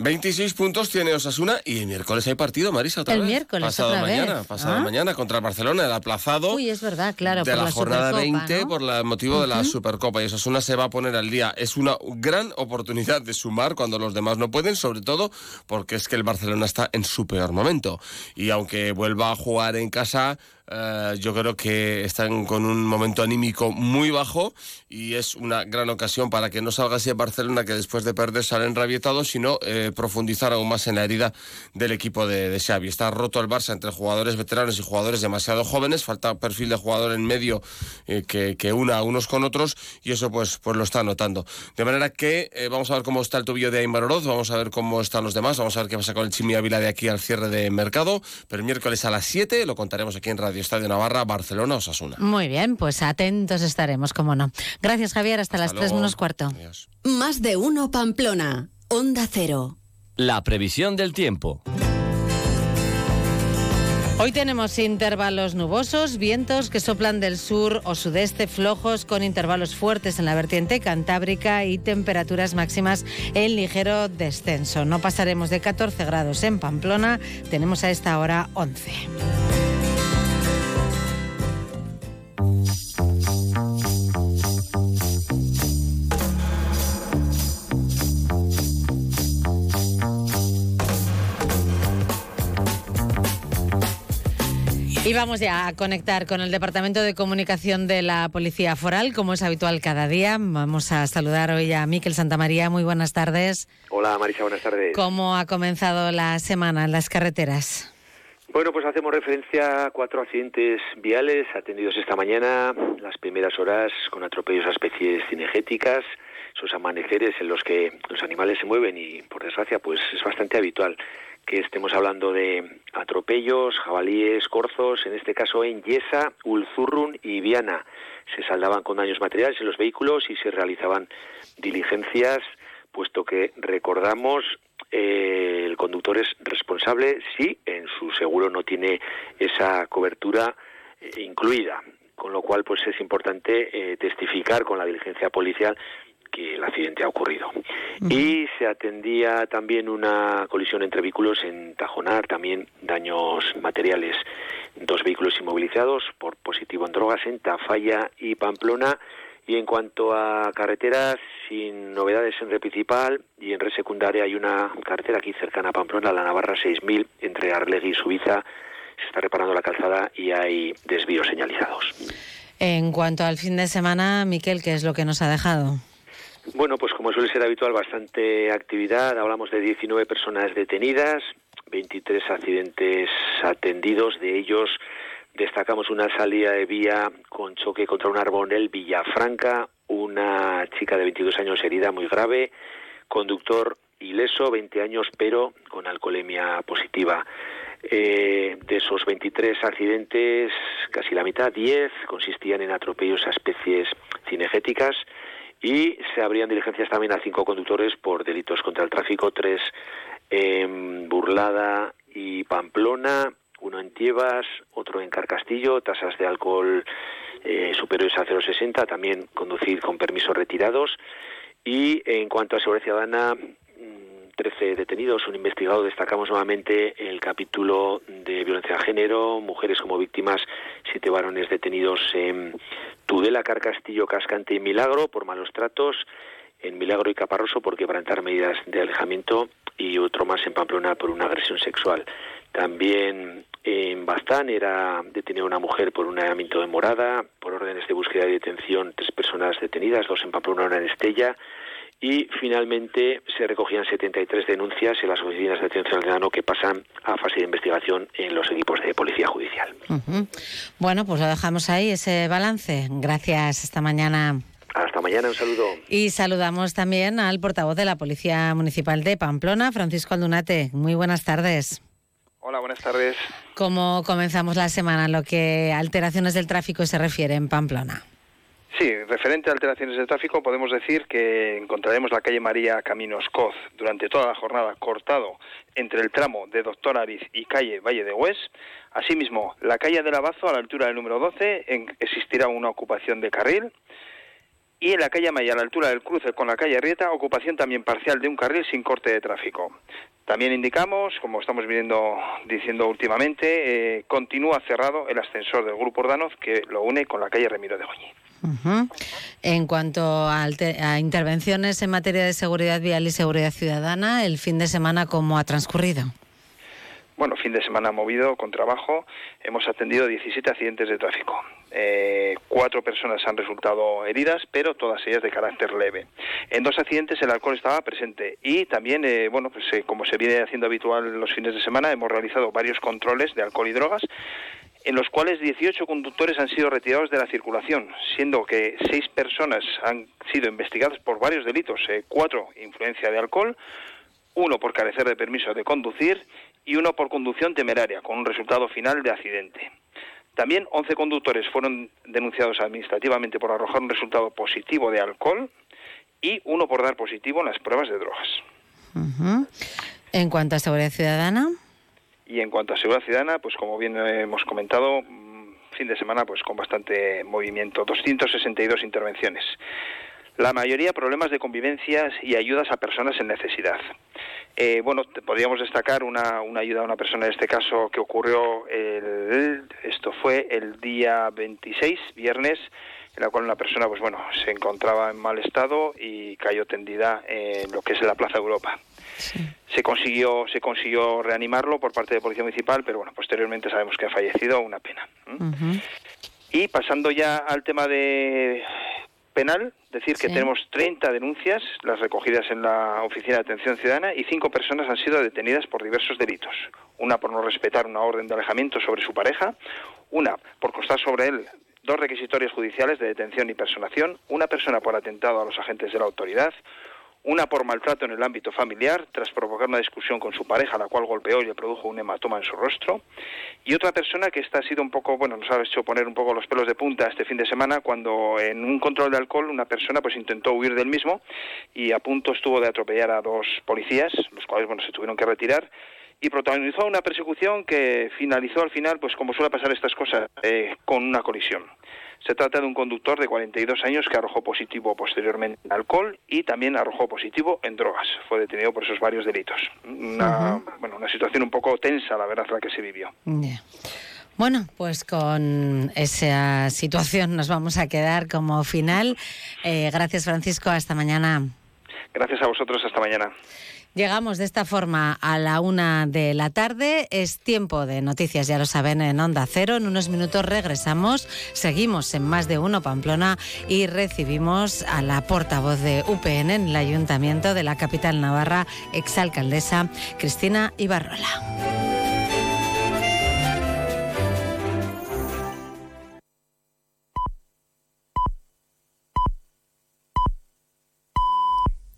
S13: 26 puntos tiene Osasuna y el miércoles hay partido, Marisa, otra
S1: El
S13: vez.
S1: miércoles
S13: Pasado
S1: otra
S13: mañana,
S1: vez.
S13: pasado
S1: Ah.
S13: mañana contra el Barcelona, el aplazado.
S1: Uy, es verdad, claro,
S13: de
S1: por
S13: la,
S1: la,
S13: jornada
S1: Supercopa,
S13: 20
S1: ¿no?
S13: por el motivo de la. Supercopa y Osasuna se va a poner al día. Es una gran oportunidad de sumar cuando los demás no pueden, sobre todo porque es que el Barcelona está en su peor momento. Y aunque vuelva a jugar en casa, eh, yo creo que están con un momento anímico muy bajo y es una gran ocasión para que no salga así el Barcelona que después de perder salen rabietados, sino eh, profundizar aún más en la herida del equipo de, de Xavi. Está roto el Barça entre jugadores veteranos y jugadores demasiado jóvenes, falta perfil de jugador en medio eh, que, que una unos con otros y eso pues, pues lo está notando. De manera que eh, vamos a ver cómo está el tobillo de Aymar Oroz, vamos a ver cómo están los demás, vamos a ver qué pasa con el Chimi Ávila de aquí al cierre de mercado, pero el miércoles a las 7 lo contaremos aquí en Radio Estadio Navarra, Barcelona, Osasuna.
S1: Muy bien, pues atentos estaremos, como no. Gracias, Javier. Hasta, las 3
S13: luego.
S1: menos cuarto.
S2: Más de uno Pamplona. Onda Cero.
S19: La previsión del tiempo.
S1: Hoy tenemos intervalos nubosos, vientos que soplan del sur o sudeste flojos con intervalos fuertes en la vertiente cantábrica y temperaturas máximas en ligero descenso. No pasaremos de 14 grados en Pamplona, tenemos a esta hora 11. Y vamos ya a conectar con el Departamento de Comunicación de la Policía Foral, como es habitual cada día. Vamos a saludar hoy a Miquel Santamaría. Muy buenas tardes.
S20: Hola Marisa, buenas tardes.
S1: ¿Cómo ha comenzado la semana en las carreteras?
S20: Bueno, pues hacemos referencia a cuatro accidentes viales atendidos esta mañana, las primeras horas con atropellos a especies cinegéticas, esos amaneceres en los que los animales se mueven y por desgracia pues es bastante habitual que estemos hablando de atropellos, jabalíes, corzos, en este caso en Yesa, Ulzurrun y Viana. Se saldaban con daños materiales en los vehículos y se realizaban diligencias, puesto que recordamos eh, el conductor es responsable si en su seguro no tiene esa cobertura eh, incluida, con lo cual pues es importante eh, testificar con la diligencia policial que el accidente ha ocurrido. Y se atendía también una colisión entre vehículos en Tajonar, también daños materiales, dos vehículos inmovilizados por positivo en drogas en Tafalla y Pamplona. Y en cuanto a carreteras, sin novedades en red principal y en red secundaria hay una carretera aquí cercana a Pamplona, la Navarra 6000, entre Arlegui y Suiza. Se está reparando la calzada y hay desvíos señalizados.
S1: En cuanto al fin de semana, Miquel, ¿qué es lo que nos ha dejado?
S20: Bueno, pues como suele ser habitual, bastante actividad. Hablamos de 19 personas detenidas, 23 accidentes atendidos, de ellos destacamos una salida de vía con choque contra un árbol en Villafranca, una chica de 22 años herida muy grave, conductor ileso, 20 años, pero con alcoholemia positiva. Eh, de esos 23 accidentes, casi la mitad, 10, consistían en atropellos a especies cinegéticas y se abrían diligencias también a cinco conductores por delitos contra el tráfico, tres en Burlada y Pamplona, uno en Tiebas, otro en Carcastillo, tasas de alcohol eh, superiores a 0,60, también conducir con permisos retirados. Y en cuanto a seguridad ciudadana, 13 detenidos, un investigado. Destacamos nuevamente el capítulo de violencia de género, mujeres como víctimas, siete varones detenidos en Tudela, Carcastillo, Cascante y Milagro por malos tratos, en Milagro y Caparroso por quebrantar medidas de alejamiento y otro más en Pamplona por una agresión sexual. También en Baztán era detenida una mujer por un allanamiento de morada, por órdenes de búsqueda y detención, tres personas detenidas, dos en Pamplona, una en Estella y finalmente se recogían 73 denuncias en las oficinas de atención al ciudadano que pasan a fase de investigación en los equipos de policía judicial.
S1: Bueno, pues lo dejamos ahí, ese balance. Gracias, esta mañana.
S20: Hasta mañana, un saludo.
S1: Y saludamos también al portavoz de la Policía Municipal de Pamplona, Francisco Aldunate. Muy buenas tardes.
S21: Hola, buenas tardes.
S1: ¿Cómo comenzamos la semana en lo que alteraciones del tráfico se refiere en Pamplona?
S21: Sí, referente a alteraciones de tráfico, podemos decir que encontraremos la calle María Caminos Coz durante toda la jornada cortado entre el tramo de Doctor Ariz y calle Valle de Hues. Asimismo, la calle del Abazo, a la altura del número 12, existirá una ocupación de carril. Y en la calle Maya, a la altura del cruce con la calle Rieta, ocupación también parcial de un carril sin corte de tráfico. También indicamos, como estamos viendo, diciendo últimamente, eh, continúa cerrado el ascensor del Grupo Ordanoz que lo une con la calle Remiro de Goñi.
S1: En cuanto a, a, intervenciones en materia de seguridad vial y seguridad ciudadana, ¿el fin de semana cómo ha transcurrido?
S21: Bueno, fin de semana movido con trabajo. Hemos atendido 17 accidentes de tráfico. Eh, cuatro personas han resultado heridas, pero todas ellas de carácter leve. En dos accidentes el alcohol estaba presente y también, eh, bueno, pues eh, como se viene haciendo habitual los fines de semana, hemos realizado varios controles de alcohol y drogas en los cuales 18 conductores han sido retirados de la circulación, siendo que seis personas han sido investigadas por varios delitos, eh, cuatro influencia de alcohol, uno por carecer de permiso de conducir y uno por conducción temeraria, con un resultado final de accidente. También 11 conductores fueron denunciados administrativamente por arrojar un resultado positivo de alcohol y uno por dar positivo en las pruebas de drogas.
S1: En cuanto a seguridad ciudadana.
S21: Y en cuanto a seguridad ciudadana, pues como bien hemos comentado, mm, fin de semana pues con bastante movimiento, 262 intervenciones. La mayoría problemas de convivencias y ayudas a personas en necesidad. Eh, bueno, podríamos destacar una, una, ayuda a una persona en este caso que ocurrió, el, esto fue el día 26, viernes, en la cual una persona, pues bueno, se encontraba en mal estado y cayó tendida en lo que es la Plaza Europa. Se consiguió se consiguió reanimarlo por parte de Policía Municipal, pero bueno, posteriormente sabemos que ha fallecido, una pena. Y pasando ya al tema de penal, decir que tenemos 30 denuncias, las recogidas en la Oficina de Atención Ciudadana, y cinco personas han sido detenidas por diversos delitos. Una por no respetar una orden de alejamiento sobre su pareja, una por constar sobre él dos requisitorios judiciales de detención y personación, una persona por atentado a los agentes de la autoridad, una por maltrato en el ámbito familiar, tras provocar una discusión con su pareja, la cual golpeó y le produjo un hematoma en su rostro, y otra persona que esta ha sido un poco, bueno, nos ha hecho poner un poco los pelos de punta este fin de semana, cuando en un control de alcohol una persona pues intentó huir del mismo y a punto estuvo de atropellar a dos policías, los cuales, bueno, se tuvieron que retirar, y protagonizó una persecución que finalizó al final, pues como suele pasar estas cosas, eh, con una colisión. Se trata de un conductor de 42 años que arrojó positivo posteriormente en alcohol y también arrojó positivo en drogas. Fue detenido por esos varios delitos. Una, bueno, una situación un poco tensa, la verdad, la que se vivió.
S1: Bueno, pues con esa situación nos vamos a quedar como final. Eh, gracias, Francisco. Hasta mañana.
S21: Gracias a vosotros. Hasta mañana.
S1: Llegamos de esta forma a la una de la tarde. Es tiempo de noticias, ya lo saben, en Onda Cero. En unos minutos regresamos. Seguimos en más de uno Pamplona y recibimos a la portavoz de UPN en el Ayuntamiento de la capital navarra, exalcaldesa Cristina Ibarrola.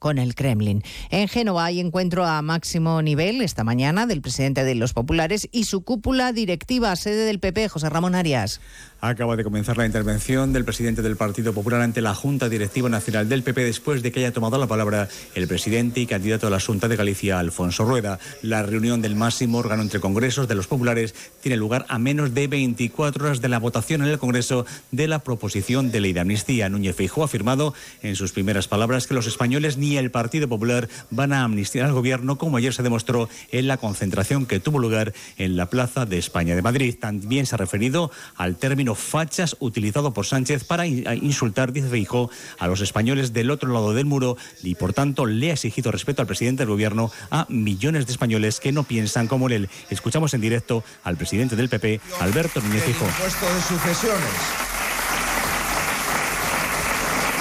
S22: con el Kremlin. En Génova hay encuentro a máximo nivel esta mañana del presidente de los populares y su cúpula directiva, sede del PP, José Ramón Arias.
S23: Acaba de comenzar la intervención del presidente del Partido Popular ante la Junta Directiva Nacional del PP después de que haya tomado la palabra el presidente y candidato a la Junta de Galicia, Alfonso Rueda. La reunión del máximo órgano entre congresos de los populares tiene lugar a menos de 24 horas de la votación en el Congreso de la proposición de ley de amnistía. Núñez Feijóo ha afirmado en sus primeras palabras que los españoles ni el Partido Popular van a amnistiar al gobierno, como ayer se demostró en la concentración que tuvo lugar en la Plaza de España de Madrid. También se ha referido al término fachas utilizado por Sánchez para insultar, dice Feijó, a los españoles del otro lado del muro y por tanto le ha exigido respeto al presidente del gobierno a millones de españoles que no piensan como él. Escuchamos en directo al presidente del PP, Alberto Núñez Feijóo.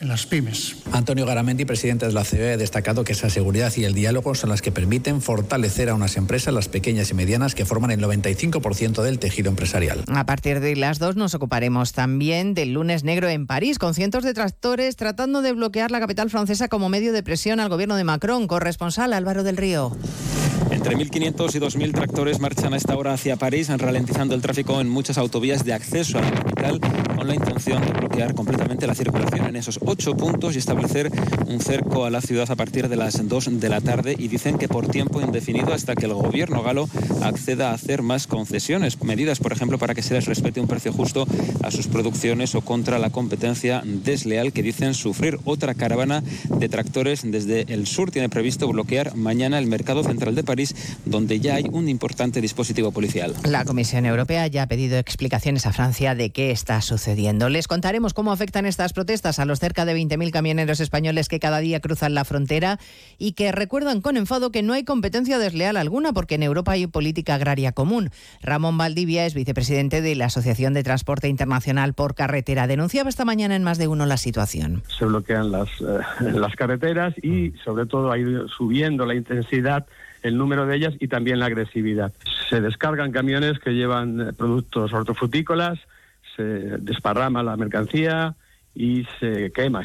S24: en las pymes.
S25: Antonio Garamendi, presidente de la COE, ha destacado que esa seguridad y el diálogo son las que permiten fortalecer a unas empresas, las pequeñas y medianas, que forman el 95% del tejido empresarial.
S22: A partir de las dos nos ocuparemos también del lunes negro en París, con cientos de tractores tratando de bloquear la capital francesa como medio de presión al gobierno de Macron. Corresponsal Álvaro del Río.
S26: Entre 1.500 y 2.000 tractores marchan a esta hora hacia París, ralentizando el tráfico en muchas autovías de acceso a la capital, con la intención de bloquear completamente la circulación en esos ocho puntos y establecer un cerco a la ciudad a partir de las 2 de la tarde. Y dicen que por tiempo indefinido hasta que el gobierno galo acceda a hacer más concesiones, medidas, por ejemplo, para que se les respete un precio justo a sus producciones o contra la competencia desleal que dicen sufrir. Otra caravana de tractores desde el sur tiene previsto bloquear mañana el mercado central de París donde ya hay un importante dispositivo policial.
S22: La Comisión Europea ya ha pedido explicaciones a Francia de qué está sucediendo. Les contaremos cómo afectan estas protestas a los cerca de 20.000 camioneros españoles que cada día cruzan la frontera y que recuerdan con enfado que no hay competencia desleal alguna porque en Europa hay política agraria común. Ramón Valdivia es vicepresidente de la Asociación de Transporte Internacional por Carretera. Denunciaba esta mañana en más de uno la situación.
S27: Se bloquean las, eh, las carreteras y sobre todo ha ido subiendo la intensidad el número de ellas y también la agresividad. Se descargan camiones que llevan eh, productos hortofrutícolas, se desparrama la mercancía y se quema.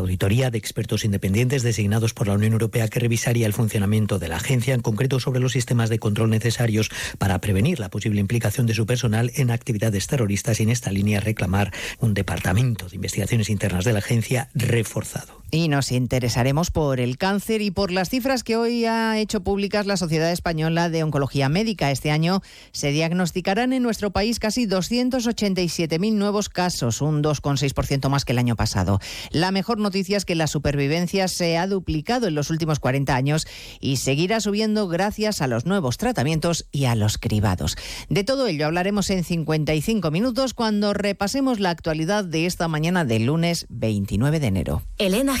S28: auditoría de expertos independientes designados por la Unión Europea que revisaría el funcionamiento de la agencia, en concreto sobre los sistemas de control necesarios para prevenir la posible implicación de su personal en actividades terroristas y en esta línea reclamar un departamento de investigaciones internas de la agencia reforzado.
S22: Y nos interesaremos por el cáncer y por las cifras que hoy ha hecho públicas la Sociedad Española de Oncología Médica. Este año se diagnosticarán en nuestro país casi 287.000 nuevos casos, un 2,6% más que el año pasado. La mejor noticia es que la supervivencia se ha duplicado en los últimos 40 años y seguirá subiendo gracias a los nuevos tratamientos y a los cribados. De todo ello hablaremos en 55 minutos cuando repasemos la actualidad de esta mañana del lunes 29 de enero.
S29: Elena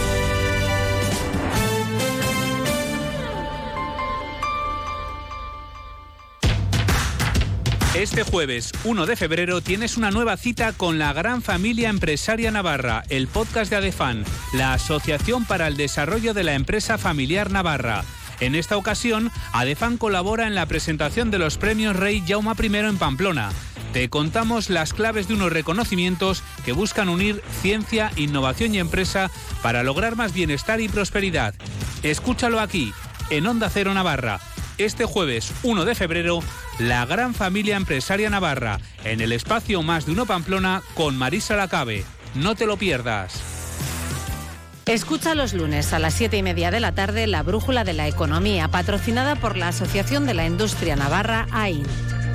S30: Este jueves 1 de febrero tienes una nueva cita con la gran familia empresaria Navarra, el podcast de ADEFAN, la Asociación para el Desarrollo de la Empresa Familiar Navarra. En esta ocasión, ADEFAN colabora en la presentación de los premios Rey Jauma I en Pamplona. Te contamos las claves de unos reconocimientos que buscan unir ciencia, innovación y empresa para lograr más bienestar y prosperidad. Escúchalo aquí, en Onda Cero Navarra. Este jueves 1 de febrero, la gran familia empresaria Navarra, en el espacio Más de Uno Pamplona con Marisa Lacabe. No te lo pierdas.
S1: Escucha los lunes a las siete y media de la tarde la Brújula de la Economía, patrocinada por la Asociación de la Industria Navarra, AIN.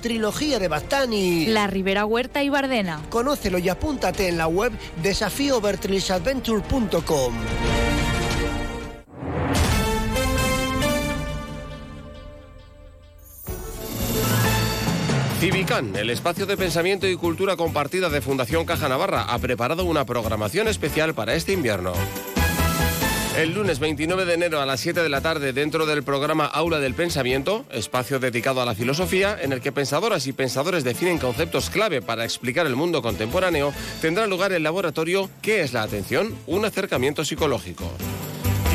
S31: Trilogía de Bastani.
S32: La Ribera Huerta y Bardena.
S31: Conócelo y apúntate en la web desafíovertrisadventure.com.
S13: Civicán, el espacio de pensamiento y cultura compartida de Fundación Caja Navarra, ha preparado una programación especial para este invierno. El lunes 29 de enero a las 7 de la tarde, dentro del programa Aula del Pensamiento, espacio dedicado a la filosofía, en el que pensadoras y pensadores definen conceptos clave para explicar el mundo contemporáneo, tendrá lugar el laboratorio ¿Qué es la atención? Un acercamiento psicológico.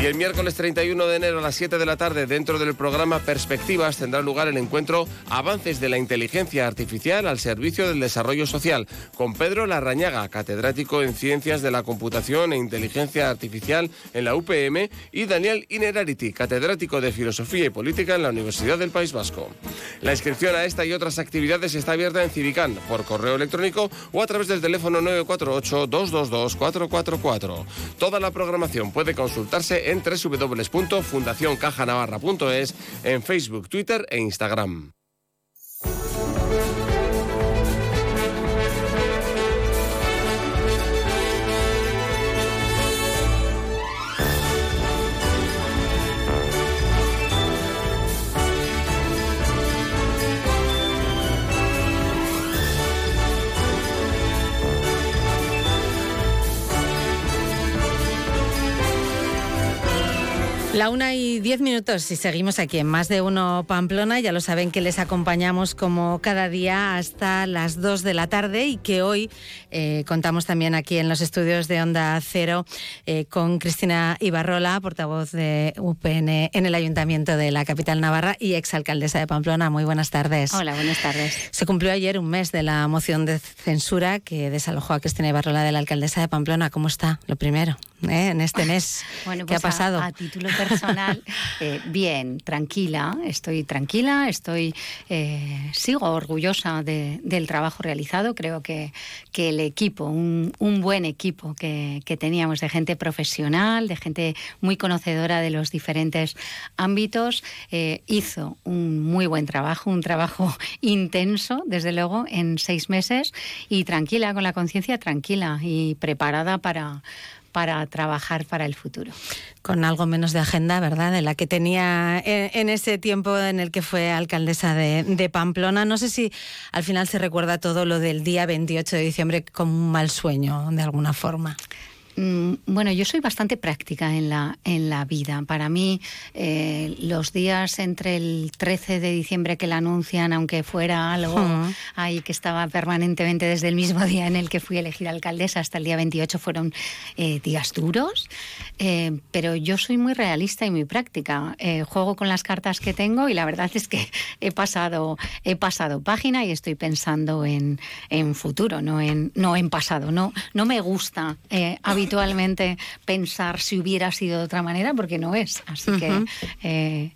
S13: Y el miércoles 31 de enero a las 7 de la tarde, dentro del programa Perspectivas, tendrá lugar el encuentro Avances de la Inteligencia Artificial al Servicio del Desarrollo Social, con Pedro Larrañaga, catedrático en Ciencias de la Computación e Inteligencia Artificial en la UPM, y Daniel Inerarity, catedrático de Filosofía y Política en la Universidad del País Vasco. La inscripción a esta y otras actividades está abierta en Civicán, por correo electrónico o a través del teléfono 948-222-444. Toda la programación puede consultarse en www.fundacioncajanavarra.es, en Facebook, Twitter e Instagram.
S1: La una y diez minutos y seguimos aquí en Más de Uno Pamplona. Ya lo saben que les acompañamos como cada día hasta las dos de la tarde y que hoy eh, contamos también aquí en los estudios de Onda Cero eh, con Cristina Ibarrola, portavoz de UPN en el Ayuntamiento de la capital Navarra y exalcaldesa de Pamplona. Muy buenas tardes.
S33: Hola, buenas tardes.
S1: Se cumplió ayer un mes de la moción de censura que desalojó a Cristina Ibarrola de la alcaldesa de Pamplona. ¿Cómo está? Lo primero, ¿eh? en este mes.
S33: bueno,
S1: ¿Qué ha
S33: pues
S1: pasado?
S33: A, título personal, eh, bien, tranquila, estoy tranquila, estoy, eh, sigo orgullosa de, del trabajo realizado. Creo que, que el equipo, un, un buen equipo que, que, teníamos de gente profesional, de gente muy conocedora de los diferentes ámbitos, hizo un muy buen trabajo, un trabajo intenso, desde luego, en seis meses y tranquila, con la conciencia tranquila y preparada para para trabajar para el futuro.
S1: Con algo menos de agenda, ¿verdad? De la que tenía en, en ese tiempo en el que fue alcaldesa de, de, Pamplona. No sé si al final se recuerda todo lo del día 28 de diciembre como un mal sueño, de alguna forma.
S33: Mm, bueno, yo soy bastante práctica en la, en la vida. Para mí, eh, los días entre el 13 de diciembre que la anuncian, aunque fuera algo uh -huh. ahí que estaba permanentemente desde el mismo día en el que fui elegida alcaldesa hasta el día 28, fueron eh, días duros. Eh, pero yo soy muy realista y muy práctica. Eh, juego con las cartas que tengo y la verdad es que he pasado, he pasado página y estoy pensando en, en futuro, no en, no en pasado. No, no me gusta eh, habitualmente pensar si hubiera sido de otra manera, porque no es. Así uh -huh. que, eh,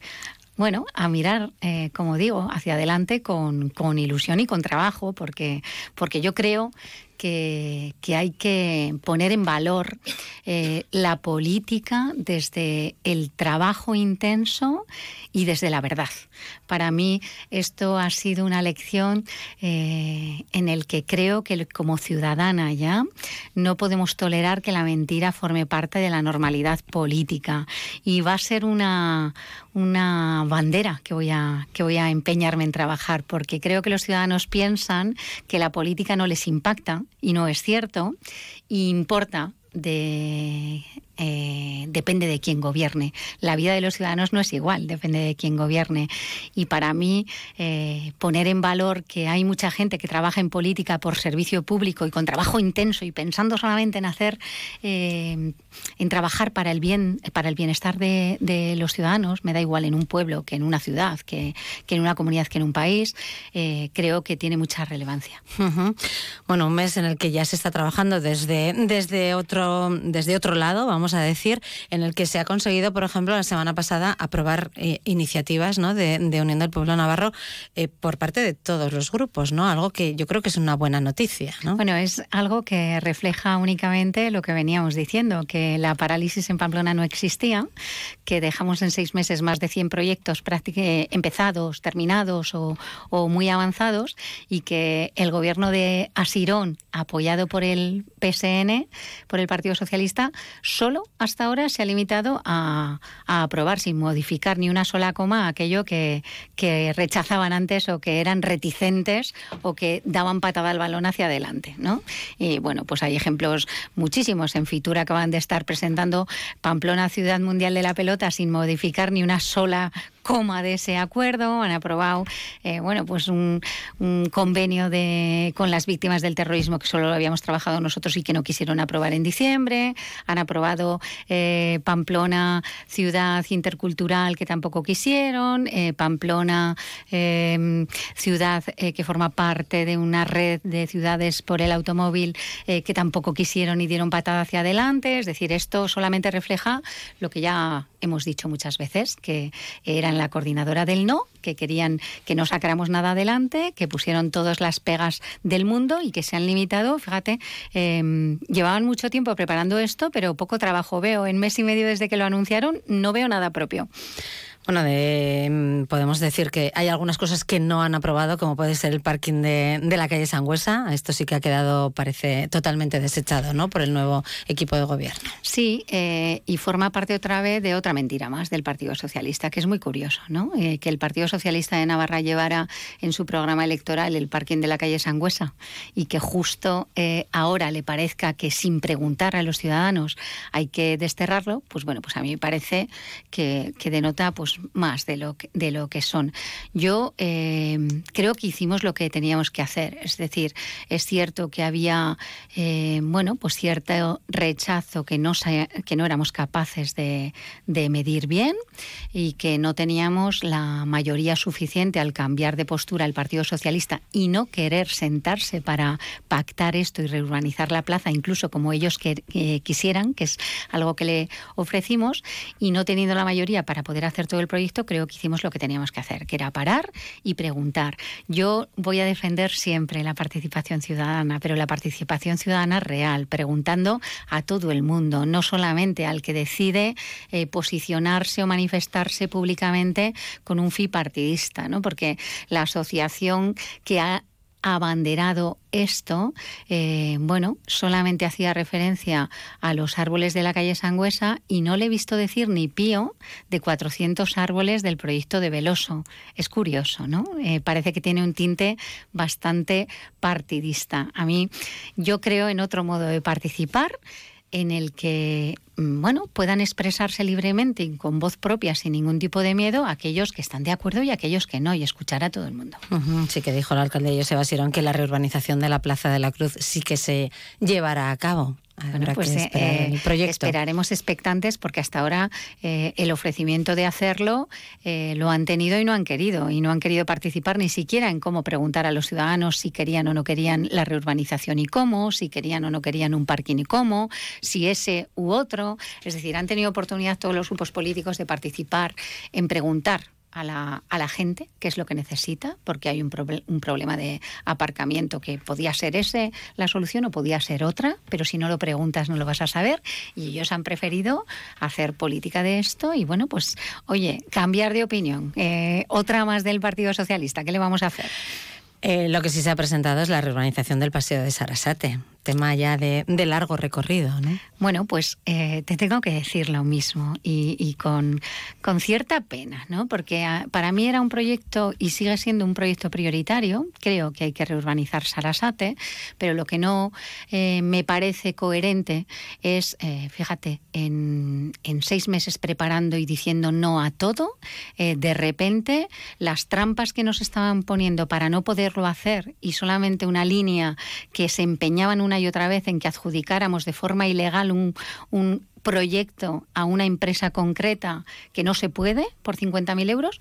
S33: bueno, a mirar, eh, como digo, hacia adelante con, con, ilusión y con trabajo, porque, porque yo creo que, que, hay que poner en valor eh, la política desde el trabajo intenso y desde la verdad. Para mí esto ha sido una lección eh, en el que creo que como ciudadana ya no podemos tolerar que la mentira forme parte de la normalidad política. Y va a ser una, una bandera que voy, a, que voy a empeñarme en trabajar porque creo que los ciudadanos piensan que la política no les impacta y no es cierto, y importa de eh, depende de quién gobierne. La vida de los ciudadanos no es igual, depende de quién gobierne. Y para mí, eh, poner en valor que hay mucha gente que trabaja en política por servicio público y con trabajo intenso y pensando solamente en hacer, eh, en trabajar para el bien, para el bienestar de, de, los ciudadanos, me da igual en un pueblo que en una ciudad, que, que en una comunidad, que en un país, eh, creo que tiene mucha relevancia.
S1: Uh -huh. Bueno, un mes en el que ya se está trabajando desde, desde, otro, desde otro lado, vamos a decir, en el que se ha conseguido, por ejemplo, la semana pasada aprobar eh, iniciativas ¿no? de, de, Unión del Pueblo Navarro eh, por parte de todos los grupos, ¿no? Algo que yo creo que es una buena noticia, ¿no?
S33: Bueno, es algo que refleja únicamente lo que veníamos diciendo, que la parálisis en Pamplona no existía, que dejamos en seis meses más de 100 proyectos empezados, terminados o, o muy avanzados y que el gobierno de Asirón, apoyado por el PSN, por el Partido Socialista, solo hasta ahora se ha limitado a, a, aprobar sin modificar ni una sola coma aquello que, rechazaban antes o que eran reticentes o que daban patada al balón hacia adelante. ¿no? Y bueno, pues hay ejemplos muchísimos. En Fitur acaban de estar presentando Pamplona Ciudad Mundial de la Pelota sin modificar ni una sola coma de ese acuerdo, han aprobado eh, bueno, pues un, convenio de, con las víctimas del terrorismo que solo lo habíamos trabajado nosotros y que no quisieron aprobar en diciembre, han aprobado eh, Pamplona ciudad intercultural que tampoco quisieron, eh, Pamplona ciudad que forma parte de una red de ciudades por el automóvil que tampoco quisieron y dieron patada hacia adelante, es decir, esto solamente refleja lo que ya hemos dicho muchas veces, que eran la coordinadora del no, que querían que no sacáramos nada adelante, que pusieron todas las pegas del mundo y que se han limitado, fíjate, em, llevaban mucho tiempo preparando esto, pero poco trabajo veo. En mes y medio desde que lo anunciaron, no veo nada propio.
S1: Bueno, de, mm, podemos decir que hay algunas cosas que no han aprobado, como puede ser el parking de, la calle Sangüesa. Esto sí que ha quedado, parece, totalmente desechado ¿no? por el nuevo equipo de gobierno.
S33: Sí, eh, y forma parte otra vez de otra mentira más del Partido Socialista, que es muy curioso, ¿no? Eh, que el Partido Socialista de Navarra llevara en su programa electoral el parking de la calle Sangüesa y que justo eh, ahora le parezca que sin preguntar a los ciudadanos hay que desterrarlo, pues bueno, pues a mí me parece que, que denota pues más de lo que, de lo que son. Yo eh, creo que hicimos lo que teníamos que hacer, es decir, es cierto que había eh, bueno, pues cierto rechazo que no, que no éramos capaces de, de medir bien y que no teníamos la mayoría suficiente al cambiar de postura el Partido Socialista y no querer sentarse para pactar esto y reurbanizar la plaza, incluso como ellos que, quisieran, que es algo que le ofrecimos, y no teniendo la mayoría para poder hacer todo el proyecto, creo que hicimos lo que teníamos que hacer, que era parar y preguntar. Yo voy a defender siempre la participación ciudadana, pero la participación ciudadana real, preguntando a todo el mundo, no solamente al que decide eh, posicionarse o manifestarse públicamente con un fin partidista, ¿no? porque la asociación que ha abanderado esto, eh, bueno, solamente hacía referencia a los árboles de la calle Sangüesa y no le he visto decir ni pío de 400 árboles del proyecto de Veloso. Es curioso, ¿no? Eh, parece que tiene un tinte bastante partidista. A mí, yo creo en otro modo de participar en el que bueno, puedan expresarse libremente y con voz propia, sin ningún tipo de miedo, aquellos que están de acuerdo y aquellos que no, y escuchar a todo el mundo.
S1: Sí que dijo el alcalde José Sirón que la reurbanización de la Plaza de la Cruz sí que se llevará a cabo.
S33: Bueno, pues eh, eh, esperaremos expectantes porque hasta ahora eh, el ofrecimiento de hacerlo lo han tenido y no han querido y no han querido participar ni siquiera en cómo preguntar a los ciudadanos si querían o no querían la reurbanización y cómo, si querían o no querían un parking y cómo, si ese u otro. Es decir, han tenido oportunidad todos los grupos políticos de participar en preguntar a la, a la, gente qué es lo que necesita, porque hay un, un, problema de aparcamiento que podía ser ese la solución o podía ser otra, pero si no lo preguntas no lo vas a saber. Y ellos han preferido hacer política de esto y bueno, pues oye, cambiar de opinión. Eh, otra más del Partido Socialista, ¿qué le vamos a hacer?
S1: Eh, lo que sí se ha presentado es la reurbanización del Paseo de Sarasate tema ya de, largo recorrido. ¿no?
S33: Bueno, pues eh, te tengo que decir lo mismo y, con, con, cierta pena, ¿no? porque ah, para mí era un proyecto y sigue siendo un proyecto prioritario. Creo que hay que reurbanizar Sarasate, pero lo que no eh, me parece coherente es, eh, fíjate, en, en, seis meses preparando y diciendo no a todo, de repente las trampas que nos estaban poniendo para no poderlo hacer y solamente una línea que se empeñaba en una y otra vez en que adjudicáramos de forma ilegal un, un proyecto a una empresa concreta que no se puede por 50.000 euros,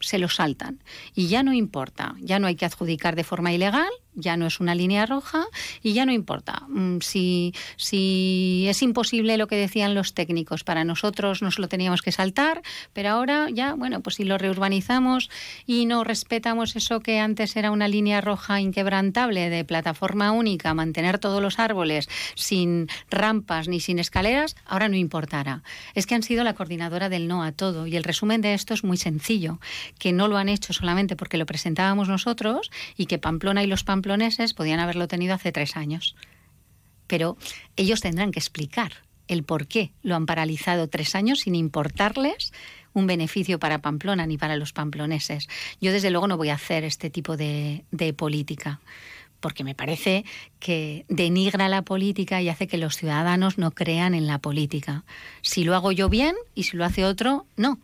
S33: se lo saltan. Y ya no importa, ya no hay que adjudicar de forma ilegal, ya no es una línea roja y ya no importa. Mm, si, si es imposible lo que decían los técnicos, para nosotros nos lo teníamos que saltar, pero ahora ya, bueno, pues si lo reurbanizamos y no respetamos eso que antes era una línea roja inquebrantable de plataforma única, mantener todos los árboles sin rampas ni sin escaleras, ahora no importará. Es que han sido la coordinadora del no a todo y el resumen de esto es muy sencillo, que no lo han hecho solamente porque lo presentábamos nosotros y que Pamplona y los Pamplona pamploneses podían haberlo tenido hace tres años. Pero ellos tendrán que explicar el por qué lo han paralizado tres años sin importarles un beneficio para Pamplona ni para los pamploneses. Yo desde luego no voy a hacer este tipo de, de política porque me parece que denigra la política y hace que los ciudadanos no crean en la política. Si lo hago yo bien y si lo hace otro, no.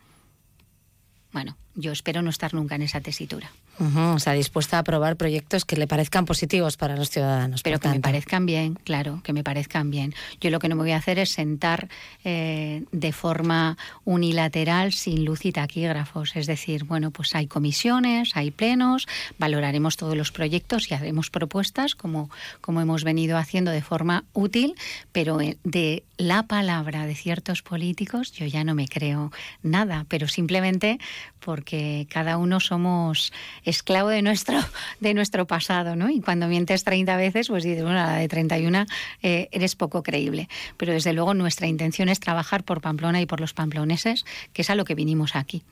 S33: bueno, yo espero no estar nunca en esa tesitura.
S1: O sea, dispuesta a aprobar proyectos que le parezcan positivos para los ciudadanos.
S33: Pero que me parezcan bien, claro, que me parezcan bien. Yo lo que no me voy a hacer es sentar eh, de forma unilateral sin luz y taquígrafos. Es decir, bueno, pues hay comisiones, hay plenos, valoraremos todos los proyectos y haremos propuestas como, como hemos venido haciendo de forma útil, pero eh, de la palabra de ciertos políticos yo ya no me creo nada, pero simplemente porque cada uno somos esclavo de nuestro, de nuestro pasado, ¿no? Y cuando mientes 30 veces, pues dices, bueno, la de 31 eh, eres poco creíble. Pero desde luego nuestra intención es trabajar por Pamplona y por los pamploneses, que es a lo que vinimos aquí.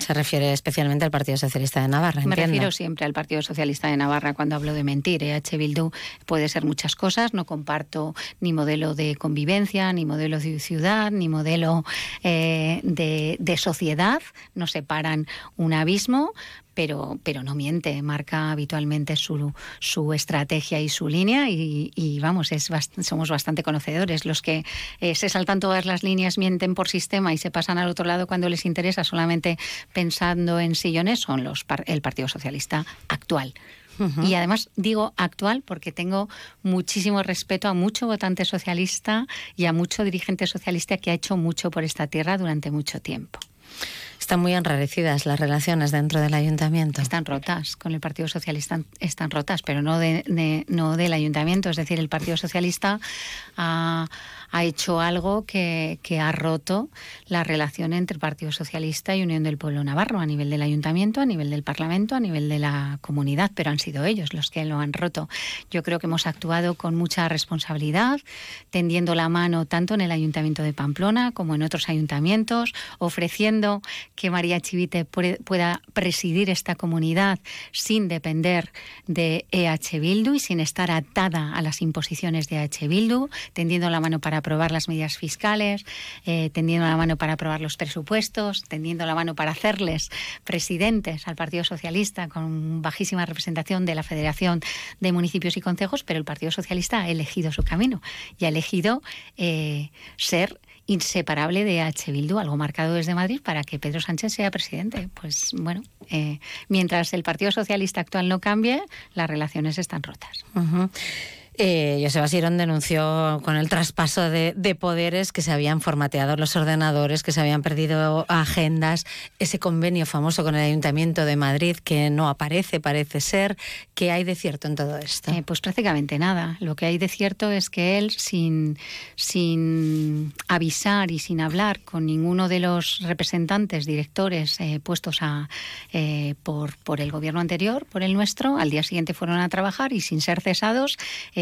S1: Se refiere especialmente al Partido Socialista de Navarra.
S33: Me refiero siempre al Partido Socialista de Navarra cuando hablo de mentir. EH Bildu puede ser muchas cosas. No comparto ni modelo de convivencia, ni modelo de ciudad, ni modelo eh, de, de sociedad. Nos separan un abismo, pero, pero no miente, marca habitualmente su, su estrategia y su línea y, vamos, es somos bastante conocedores. Los que eh, se saltan todas las líneas, mienten por sistema y se pasan al otro lado cuando les interesa solamente pensando en sillones son los, el Partido Socialista actual. Y además digo actual porque tengo muchísimo respeto a mucho votante socialista y a mucho dirigente socialista que ha hecho mucho por esta tierra durante mucho tiempo.
S1: Están muy enrarecidas las relaciones dentro del ayuntamiento.
S33: Están rotas, con el Partido Socialista están rotas, pero no, de, no del ayuntamiento. Es decir, el Partido Socialista ha, ha hecho algo que, ha roto la relación entre Partido Socialista y Unión del Pueblo Navarro a nivel del ayuntamiento, a nivel del Parlamento, a nivel de la comunidad, pero han sido ellos los que lo han roto. Yo creo que hemos actuado con mucha responsabilidad, tendiendo la mano tanto en el Ayuntamiento de Pamplona como en otros ayuntamientos, ofreciendo que María Chivite pueda presidir esta comunidad sin depender de EH Bildu y sin estar atada a las imposiciones de EH Bildu, tendiendo la mano para aprobar las medidas fiscales, eh, tendiendo la mano para aprobar los presupuestos, tendiendo la mano para hacerles presidentes al Partido Socialista con bajísima representación de la Federación de Municipios y Concejos, pero el Partido Socialista ha elegido su camino y ha elegido eh, ser inseparable de H. Bildu, algo marcado desde Madrid para que Pedro Sánchez sea presidente. Pues bueno, eh, mientras el Partido Socialista actual no cambie, las relaciones están rotas.
S1: Eh, Joseba denunció con el traspaso de, poderes que se habían formateado los ordenadores, que se habían perdido agendas, ese convenio famoso con el Ayuntamiento de Madrid que no aparece, parece ser. ¿Qué hay de cierto en todo esto?
S33: Eh, pues prácticamente nada. Lo que hay de cierto es que él, sin, sin avisar y sin hablar con ninguno de los representantes, directores eh, puestos a, eh, por, por el gobierno anterior, por el nuestro, al día siguiente fueron a trabajar y sin ser cesados,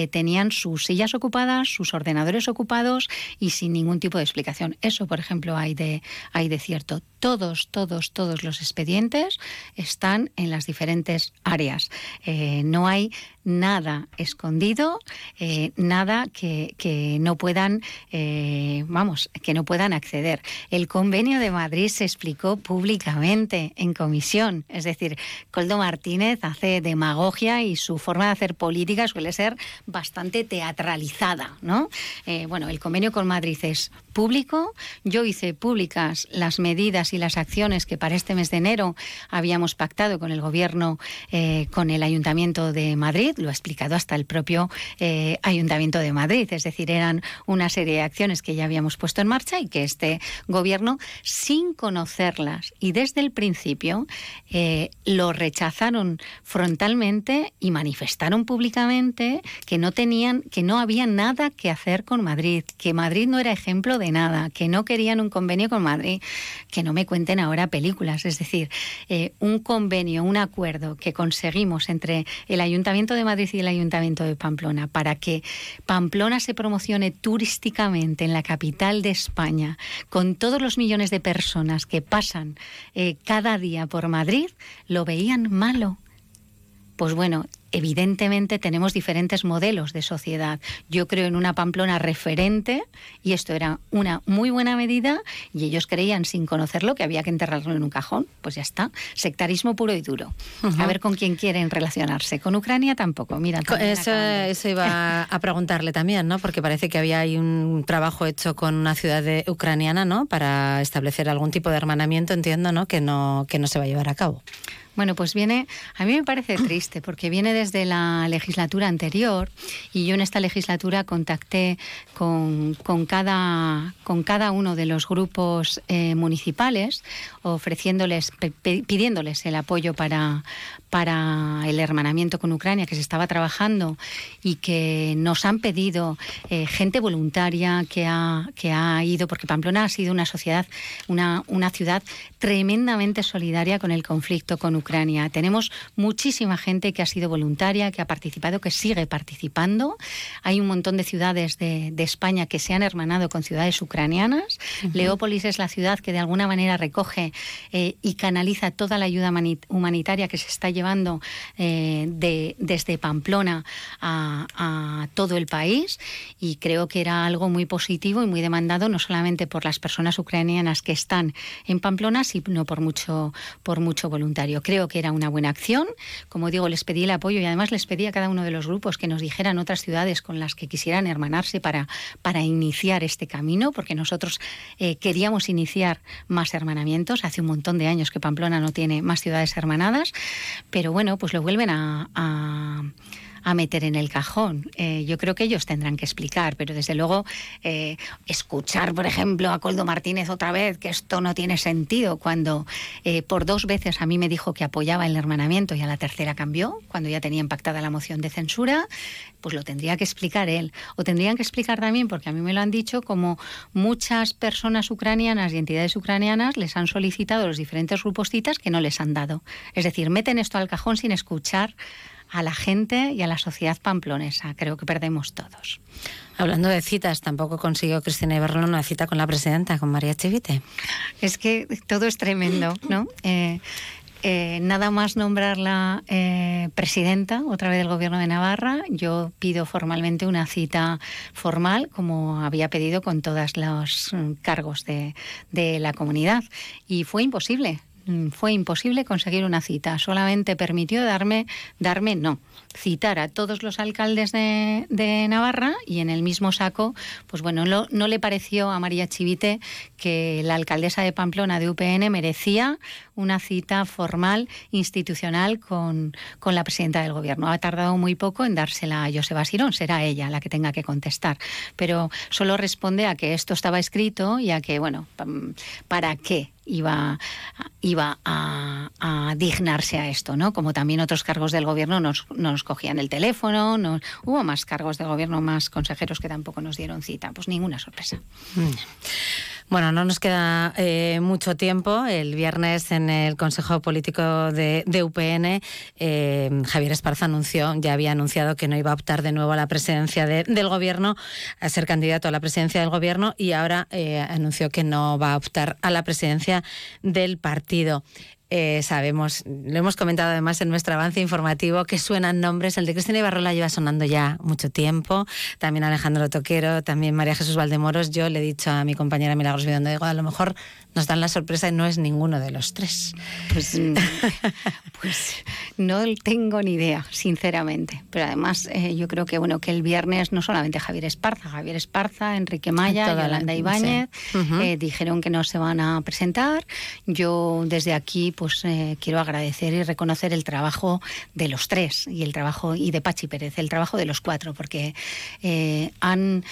S33: tenían sus sillas ocupadas, sus ordenadores ocupados y sin ningún tipo de explicación. Eso, por ejemplo, hay de, hay de cierto. Todos, todos, todos los expedientes están en las diferentes áreas. Eh, no hay nada escondido, eh, nada que, que, no puedan, eh, vamos, que no puedan acceder. El convenio de Madrid se explicó públicamente en comisión, es decir, Coldo Martínez hace demagogia y su forma de hacer política suele ser bastante teatralizada, ¿no? Eh, bueno, el convenio con Madrid es público. Yo hice públicas las medidas y las acciones que para este mes de enero habíamos pactado con el Gobierno, con el Ayuntamiento de Madrid lo ha explicado hasta el propio eh, Ayuntamiento de Madrid. Es decir, eran una serie de acciones que ya habíamos puesto en marcha y que este gobierno, sin conocerlas y desde el principio, eh, lo rechazaron frontalmente y manifestaron públicamente que no tenían, que no había nada que hacer con Madrid, que Madrid no era ejemplo de nada, que no querían un convenio con Madrid, que no me cuenten ahora películas. Es decir, eh, un convenio, un acuerdo que conseguimos entre el Ayuntamiento de Madrid y el Ayuntamiento de Pamplona para que Pamplona se promocione turísticamente en la capital de España, con todos los millones de personas que pasan eh, cada día por Madrid, lo veían malo. Pues bueno, evidentemente tenemos diferentes modelos de sociedad. Yo creo en una Pamplona referente y esto era una muy buena medida y ellos creían sin conocerlo que había que enterrarlo en un cajón. Pues ya está, sectarismo puro y duro. A ver con quién quieren relacionarse. Con Ucrania tampoco. Mira,
S1: eso, eso, iba a preguntarle también, ¿no? Porque parece que había ahí un trabajo hecho con una ciudad ucraniana, ¿no? Para establecer algún tipo de hermanamiento, entiendo, ¿no? Que no que no se va a llevar a cabo.
S33: Bueno, pues viene, a mí me parece triste porque viene desde la legislatura anterior y yo en esta legislatura contacté con, cada, con cada uno de los grupos eh, municipales ofreciéndoles, pidiéndoles el apoyo para, para el hermanamiento con Ucrania que se estaba trabajando y que nos han pedido eh, gente voluntaria que ha, que ha ido, porque Pamplona ha sido una sociedad, una, una ciudad tremendamente solidaria con el conflicto con Ucrania. Tenemos muchísima gente que ha sido voluntaria, que ha participado, que sigue participando. Hay un montón de ciudades de, España que se han hermanado con ciudades ucranianas. Leópolis es la ciudad que de alguna manera recoge eh, y canaliza toda la ayuda humanitaria que se está llevando eh, de, desde Pamplona a, a todo el país. Y creo que era algo muy positivo y muy demandado, no solamente por las personas ucranianas que están en Pamplona, sino por mucho, por mucho voluntario creo que era una buena acción. Como digo, les pedí el apoyo y además les pedí a cada uno de los grupos que nos dijeran otras ciudades con las que quisieran hermanarse para, para iniciar este camino, porque nosotros eh, queríamos iniciar más hermanamientos. Hace un montón de años que Pamplona no tiene más ciudades hermanadas, pero bueno, pues lo vuelven a meter en el cajón. Eh, yo creo que ellos tendrán que explicar, pero desde luego eh, escuchar, por ejemplo, a Coldo Martínez otra vez que esto no tiene sentido cuando eh, por dos veces a mí me dijo que apoyaba el hermanamiento y a la tercera cambió, cuando ya tenía impactada la moción de censura, pues lo tendría que explicar él. O tendrían que explicar también, porque a mí me lo han dicho, como muchas personas ucranianas y entidades ucranianas les han solicitado los diferentes grupos citas que no les han dado. Es decir, meten esto al cajón sin escuchar a la gente y a la sociedad pamplonesa. Creo que perdemos todos.
S1: Hablando de citas, tampoco consiguió Cristina Ibarrola una cita con la presidenta, con María Chivite.
S33: Es que todo es tremendo, ¿no? Eh, eh, nada más nombrarla eh, presidenta otra vez del Gobierno de Navarra, yo pido formalmente una cita formal, como había pedido con todos los mm, cargos de, de la comunidad. Y fue imposible. Mm, fue imposible conseguir una cita. Solamente permitió darme, darme no, citar a todos los alcaldes de, Navarra y en el mismo saco, pues bueno, no le pareció a María Chivite que la alcaldesa de Pamplona de UPN merecía una cita formal, institucional, con, con la presidenta del gobierno. Ha tardado muy poco en dársela a Joseba Sirón, será ella la que tenga que contestar. Pero solo responde a que esto estaba escrito y a que, bueno, ¿para qué? Iba, iba a, dignarse a esto, ¿no? Como también otros cargos del gobierno nos, nos cogían el teléfono, nos, hubo más cargos del gobierno, más consejeros que tampoco nos dieron cita, pues ninguna sorpresa. Mm.
S1: Bueno, no nos queda eh, mucho tiempo. El viernes en el Consejo Político de, UPN, eh, Javier Esparza anunció, ya había anunciado que no iba a optar de nuevo a la presidencia del gobierno, a ser candidato a la presidencia del gobierno, y ahora eh, anunció que no va a optar a la presidencia del partido. Eh, sabemos, lo hemos comentado además en nuestro avance informativo, que suenan nombres. El de Cristina Ibarrola lleva sonando ya mucho tiempo. También Alejandro Toquero, también María Jesús Valdemoros. Yo le he dicho a mi compañera Milagros Vidondo, digo, a lo mejor nos dan la sorpresa y no es ninguno de los tres.
S33: Pues, mm, pues no tengo ni idea, sinceramente. Pero además eh, yo creo que bueno que el viernes no solamente Javier Esparza, Javier Esparza, Enrique Maya, Yolanda Ibáñez eh, dijeron que no se van a presentar. Yo desde aquí pues eh, quiero agradecer y reconocer el trabajo de los tres y el trabajo y de Pachi Pérez, el trabajo de los cuatro, porque han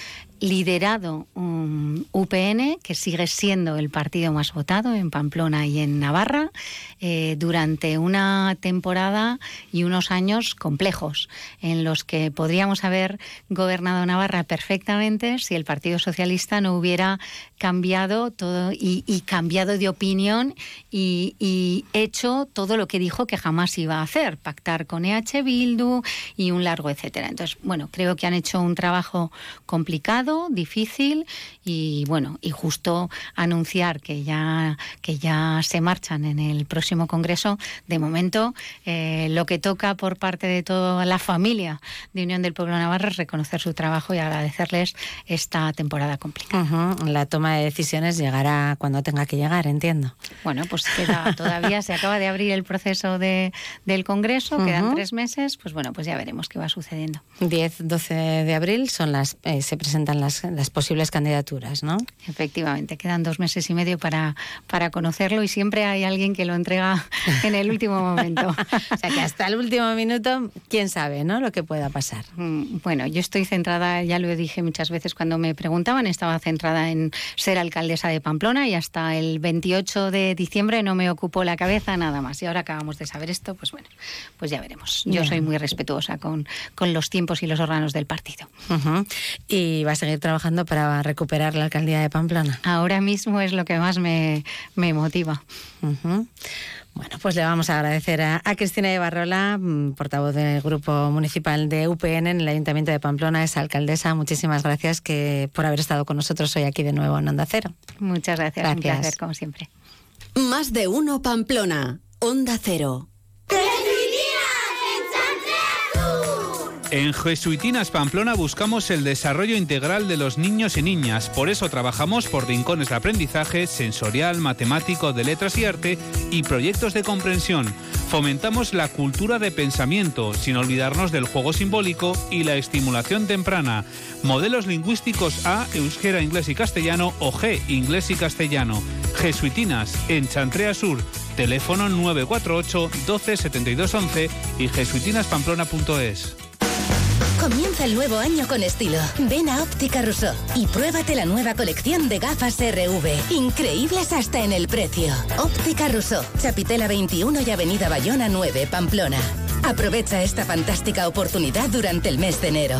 S33: liderado un UPN, que sigue siendo el partido más votado en Pamplona y en Navarra, eh, durante una temporada y unos años complejos, en los que podríamos haber gobernado Navarra perfectamente si el Partido Socialista no hubiera cambiado todo y, cambiado de opinión y, hecho todo lo que dijo que jamás iba a hacer, pactar con EH Bildu y un largo etcétera. Entonces, bueno, creo que han hecho un trabajo complicado complicado, difícil y bueno, y justo anunciar que ya, que ya se marchan en el próximo Congreso, de momento eh, lo que toca por parte de toda la familia de Unión del Pueblo Navarro es reconocer su trabajo y agradecerles esta temporada complicada.
S1: La toma de decisiones llegará cuando tenga que llegar, entiendo.
S33: Bueno, pues queda todavía, se acaba de abrir el proceso de, del Congreso, quedan tres meses, pues bueno, pues ya veremos qué va sucediendo.
S1: 10, 12 de abril son las, eh, se presentan las, las posibles candidaturas, ¿no?
S33: Efectivamente, quedan dos meses y medio para, para conocerlo y siempre hay alguien que lo entrega en el último momento.
S1: o sea que hasta el último minuto, quién sabe, ¿no? Lo que pueda pasar.
S33: Mm, bueno, yo estoy centrada, ya lo dije muchas veces cuando me preguntaban, estaba centrada en ser alcaldesa de Pamplona y hasta el 28 de diciembre no me ocupó la cabeza nada más. Y ahora acabamos de saber esto, pues bueno, pues ya veremos. Yo soy muy respetuosa con, con los tiempos y los órganos del partido.
S1: ¿Y va a seguir trabajando para recuperar la alcaldía de Pamplona?
S33: Ahora mismo es lo que más me, me motiva.
S1: Bueno, pues le vamos a agradecer a, Cristina de Barrola, mm, portavoz del Grupo Municipal de UPN en el Ayuntamiento de Pamplona, es alcaldesa. Muchísimas gracias que, por haber estado con nosotros hoy aquí de nuevo en Onda Cero.
S33: Muchas gracias, gracias. un placer, como siempre.
S2: Más de uno Pamplona, Onda Cero.
S30: En Jesuitinas Pamplona buscamos el desarrollo integral de los niños y niñas. Por eso trabajamos por rincones de aprendizaje sensorial, matemático, de letras y arte y proyectos de comprensión. Fomentamos la cultura de pensamiento, sin olvidarnos del juego simbólico y la estimulación temprana. Modelos lingüísticos A, euskera, inglés y castellano o G, inglés y castellano. Jesuitinas, en Chantrea Sur. Teléfono 948 12 72 11 y jesuitinaspamplona.es.
S34: Comienza el nuevo año con estilo. Ven a Óptica Rousseau y pruébate la nueva colección de gafas RV. Increíbles hasta en el precio. Óptica Rousseau, Chapitela 21 y Avenida Bayona 9, Pamplona. Aprovecha esta fantástica oportunidad durante el mes de enero.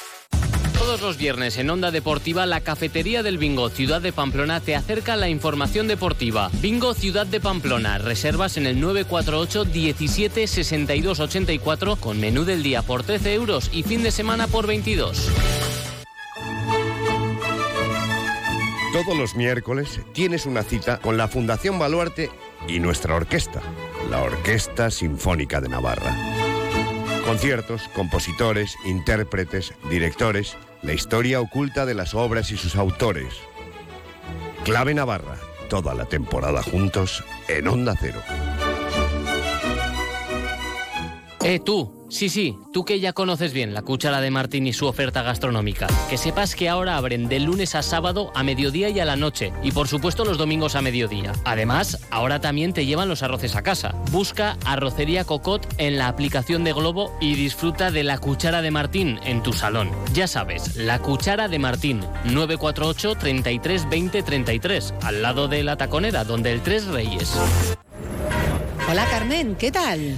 S35: Todos los viernes en Onda Deportiva, la Cafetería del Bingo Ciudad de Pamplona te acerca la información deportiva. Bingo Ciudad de Pamplona. Reservas en el 948 17 62 84 con menú del día por 13 euros y fin de semana por 22.
S36: Todos los miércoles tienes una cita con la Fundación Baluarte y nuestra orquesta, la Orquesta Sinfónica de Navarra. Conciertos, compositores, intérpretes, directores la historia oculta de las obras y sus autores. Clave Navarra, toda la temporada juntos en Onda Cero.
S35: Eh, tú. Sí, sí, tú que ya conoces bien la cuchara de Martín y su oferta gastronómica. Que sepas que ahora abren de lunes a sábado a mediodía y a la noche. Y por supuesto los domingos a mediodía. Además, ahora también te llevan los arroces a casa. Busca Arrocería Cocot en la aplicación de Globo y disfruta de la cuchara de Martín en tu salón. Ya sabes, la cuchara de Martín, 948 33 20 33, al lado de la taconera, donde el Tres Reyes.
S1: Hola Carmen, ¿qué tal?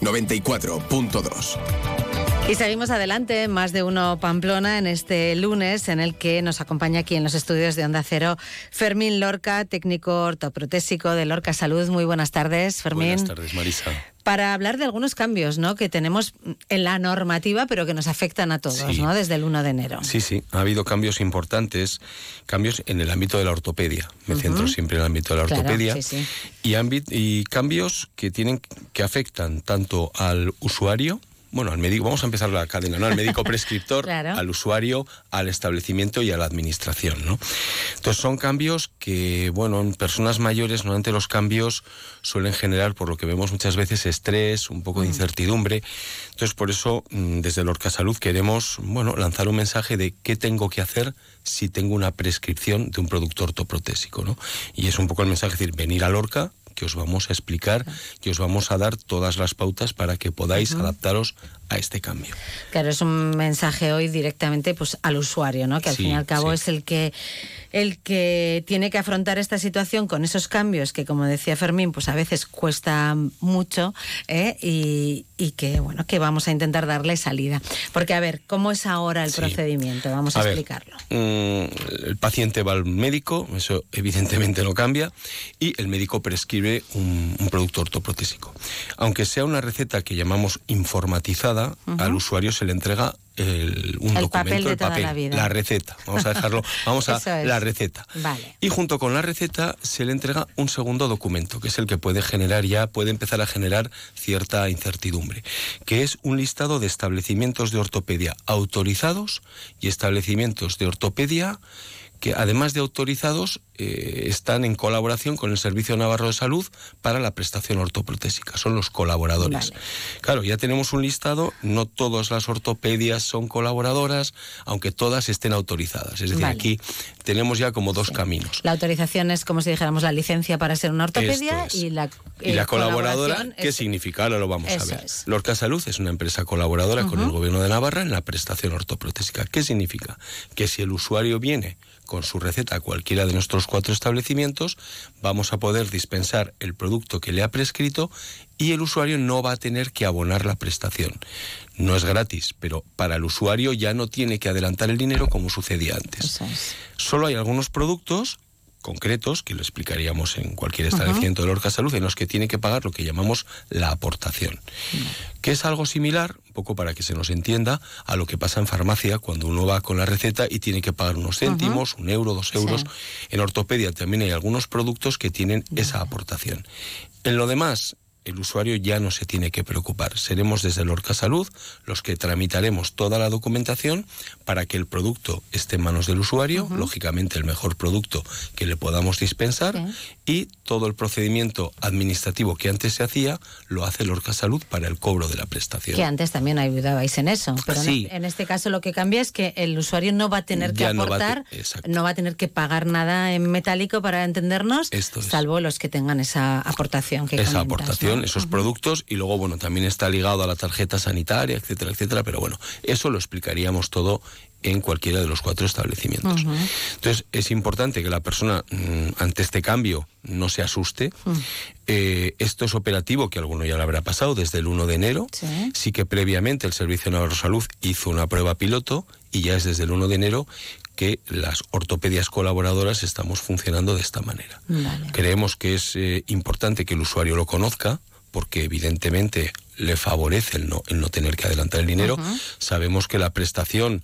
S37: 94.2.
S1: Y seguimos adelante, más de uno Pamplona, en este lunes en el que nos acompaña aquí en los estudios de Onda Cero Fermín Lorca, técnico ortoprotésico de Lorca Salud. Muy buenas tardes, Fermín.
S38: Buenas tardes, Marisa.
S1: Para hablar de algunos cambios ¿no? que tenemos en la normativa, pero que nos afectan a todos, ¿no? Desde el 1 de enero.
S38: Sí, sí, ha habido cambios importantes, cambios en el ámbito de la ortopedia. Me centro siempre en el ámbito de la ortopedia. Y, y cambios que tienen que afectan tanto al usuario, bueno, al médico, vamos a empezar la cadena, ¿no? Al médico prescriptor, al usuario, al establecimiento y a la administración, ¿no? Entonces son cambios que, bueno, en personas mayores normalmente los cambios suelen generar, por lo que vemos muchas veces, estrés, un poco de mm. incertidumbre. Entonces por eso, mm, desde Lorca Salud queremos, bueno, lanzar un mensaje de qué tengo que hacer si tengo una prescripción de un producto ortoprotésico, ¿no? Y es un poco el mensaje, es decir, venir a Lorca, que os vamos a explicar, que os vamos a dar todas las pautas para que podáis adaptaros a este cambio.
S1: Claro, es un mensaje hoy directamente pues al usuario, ¿no? Que al fin y al cabo es el que el que tiene que afrontar esta situación con esos cambios que, como decía Fermín, pues a veces cuesta mucho ¿eh? y, que bueno que vamos a intentar darle salida. Porque a ver, ¿cómo es ahora el procedimiento? Vamos a, explicarlo.
S38: Mm, el paciente va al médico, eso evidentemente no cambia, y el médico prescribe un, un producto ortoprotésico. Aunque sea una receta que llamamos informatizada al usuario se le entrega el, un documento, papel, la, receta. Vamos a dejarlo, vamos a la receta. Y junto con la receta se le entrega un segundo documento, que es el que puede generar ya, puede empezar a generar cierta incertidumbre, que es un listado de establecimientos de ortopedia autorizados y establecimientos de ortopedia que además de autorizados eh, están en colaboración con el Servicio Navarro de Salud para la prestación ortoprotésica, son los colaboradores. Claro, ya tenemos un listado, no todas las ortopedias son colaboradoras, aunque todas estén autorizadas. Es decir, aquí tenemos ya como dos caminos.
S1: La autorización es como si dijéramos la licencia para ser una ortopedia y la,
S38: y la colaboradora, ¿qué significa? Ahora lo vamos a ver. Lorca Salud es una empresa colaboradora con el Gobierno de Navarra en la prestación ortoprotésica. ¿Qué significa? Que si el usuario viene con su receta a cualquiera de nuestros cuatro establecimientos, vamos a poder dispensar el producto que le ha prescrito y el usuario no va a tener que abonar la prestación. No es gratis, pero para el usuario ya no tiene que adelantar el dinero como sucedía antes. Solo hay algunos productos concretos, que lo explicaríamos en cualquier establecimiento de Lorca Salud, en los que tiene que pagar lo que llamamos la aportación, que es algo similar, poco para que se nos entienda, a lo que pasa en farmacia cuando uno va con la receta y tiene que pagar unos céntimos, un euro, dos euros. En ortopedia también hay algunos productos que tienen esa aportación. En lo demás, el usuario ya no se tiene que preocupar. Seremos desde Lorca Salud los que tramitaremos toda la documentación para que el producto esté en manos del usuario, lógicamente el mejor producto que le podamos dispensar, y todo el procedimiento administrativo que antes se hacía lo hace Lorca Salud para el cobro de la prestación.
S1: Que antes también ayudabais en eso, pero en este caso lo que cambia es que el usuario no va a tener que aportar, no va, a tener que pagar nada en metálico para entendernos, salvo los que tengan esa aportación que
S38: Esa aportación esos productos, y luego, bueno, también está ligado a la tarjeta sanitaria, etcétera, etcétera, pero bueno, eso lo explicaríamos todo en cualquiera de los cuatro establecimientos. Entonces, es importante que la persona mm, ante este cambio no se asuste. Eh, esto es operativo, que alguno ya lo habrá pasado, desde el 1 de enero. Sí, que previamente el Servicio Navarro Salud hizo una prueba piloto y ya es desde el 1 de enero que las ortopedias colaboradoras estamos funcionando de esta manera. Creemos que es eh, importante que el usuario lo conozca, porque evidentemente le favorece el no, el no tener que adelantar el dinero. Sabemos que la prestación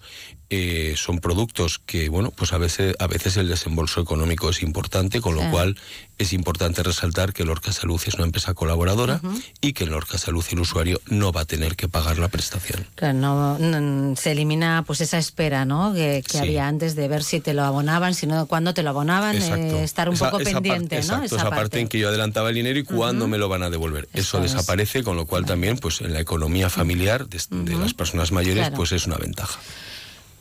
S38: eh, son productos que, bueno, pues a veces, a veces el desembolso económico es importante, con lo cual es importante resaltar que Lorca Salud es una empresa colaboradora y que en Lorca Salud el usuario no va a tener que pagar la prestación.
S1: Claro, no, se elimina pues esa espera ¿no? que, había antes de ver si te lo abonaban, si no, cuándo te lo abonaban, eh, estar un poco pendiente.
S38: Esa,
S1: ¿no?
S38: esa, parte. en que yo adelantaba el dinero y cuándo me lo van a devolver. Eso, desaparece, con lo cual también pues en la economía familiar de, de las personas mayores pues es una ventaja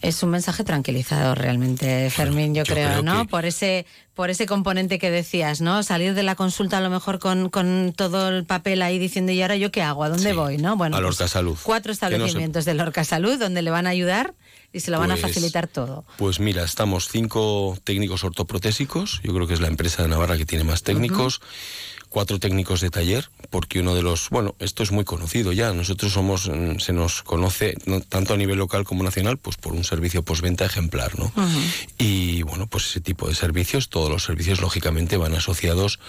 S1: es un mensaje tranquilizador realmente, Fermín, yo, creo, ¿no? Por ese por ese componente que decías, ¿no? Salir de la consulta a lo mejor con, con todo el papel ahí diciendo, ¿y ahora yo qué hago? ¿A dónde voy? ¿no?
S38: Bueno, a pues Lorca Salud.
S1: Cuatro establecimientos de Lorca Salud donde le van a ayudar y se lo van a pues, facilitar todo.
S38: Pues mira, estamos cinco técnicos ortoprotésicos, yo creo que es la empresa de Navarra que tiene más técnicos cuatro técnicos de taller, porque uno de los, bueno, esto es muy conocido ya, nosotros somos, mm, se nos conoce tanto a nivel local como nacional, pues por un servicio postventa ejemplar, ¿no? Y bueno, pues ese tipo de servicios, todos los servicios lógicamente van asociados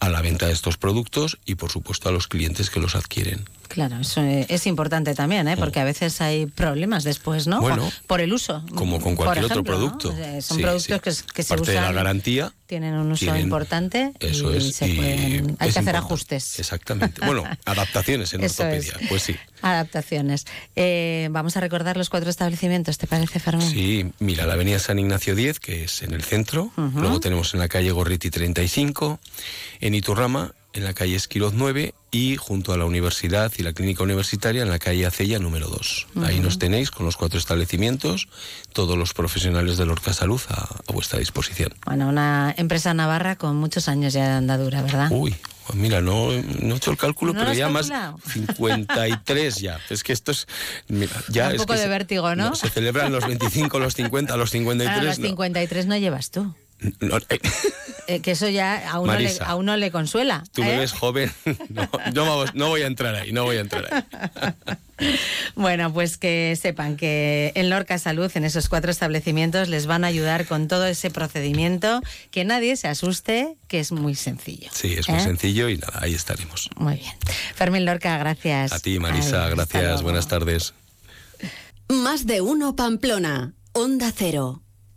S38: a la venta de estos productos y por supuesto a los clientes que los adquieren.
S1: Claro, eso es importante también, ¿eh? porque a veces hay problemas después, ¿no?
S38: Bueno,
S1: por, el uso.
S38: Como con cualquier otro producto.
S1: Son productos que, se usan.
S38: de la garantía.
S1: Tienen un uso importante. Eso y es. Se pueden, hay que hacer ajustes.
S38: Exactamente. Bueno, adaptaciones en ortopedia, pues sí.
S1: Adaptaciones. Eh, vamos a recordar los cuatro establecimientos, ¿te parece, Fermín?
S38: Sí, mira, la avenida San Ignacio 10, que es en el centro. Luego tenemos en la calle Gorriti 35. En Iturrama en la calle Esquiroz 9 y junto a la universidad y la clínica universitaria en la calle Acella número 2. Ahí nos tenéis con los cuatro establecimientos, todos los profesionales de Lorca Salud a, vuestra disposición.
S1: Bueno, una empresa navarra con muchos años ya de andadura, ¿verdad?
S38: Uy, pues mira, no, no he hecho el cálculo, pero ya más 53 ya. Es que esto es. ya
S1: un poco de vértigo, ¿no?
S38: Se celebran los 25, los 50, los 53. A
S1: los 53 no llevas tú. Eh. Eh, que eso ya a uno, le, a uno le consuela.
S38: Tú me ¿eh? ves joven, no, no, voy a entrar ahí, no voy a entrar ahí.
S1: bueno, pues que sepan que en Lorca Salud, en esos cuatro establecimientos, les van a ayudar con todo ese procedimiento, que nadie se asuste, que es muy sencillo.
S38: Sí, es muy sencillo y nada, ahí estaremos.
S1: Muy bien. Fermín Lorca, gracias.
S38: A ti, Marisa, gracias, buenas tardes.
S2: Más de uno Pamplona, Onda Cero.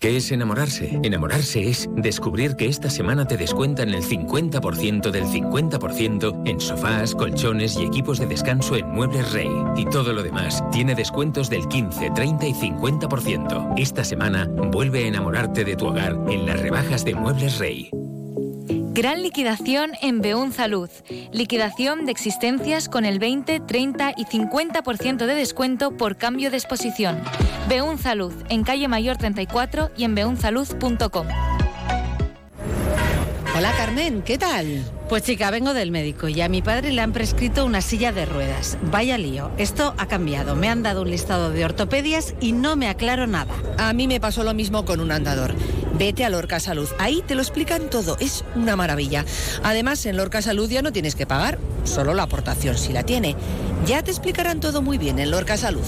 S39: ¿Qué es enamorarse? Enamorarse es descubrir que esta semana te descuentan el 50% del 50% en sofás, colchones y equipos de descanso en Muebles Rey. Y todo lo demás tiene descuentos del 15, 30 y 50%. Esta semana vuelve a enamorarte de tu hogar en las rebajas de Muebles Rey.
S32: Gran liquidación en Beun Salud. Liquidación de existencias con el 20, 30 y 50% de descuento por cambio de exposición. Beun Salud, en calle Mayor 34 y en beunsalud.com.
S4: Hola Carmen, ¿qué tal?
S1: Pues chica, vengo del médico y a mi padre le han prescrito una silla de ruedas. Vaya lío, esto ha cambiado. Me han dado un listado de ortopedias y no me aclaro nada.
S4: A mí me pasó lo mismo con un andador. Vete a Lorca Salud, ahí te lo explican todo, es una maravilla. Además, en Lorca Salud ya no tienes que pagar, solo la aportación si la tiene. Ya te explicarán todo muy bien en Lorca Salud.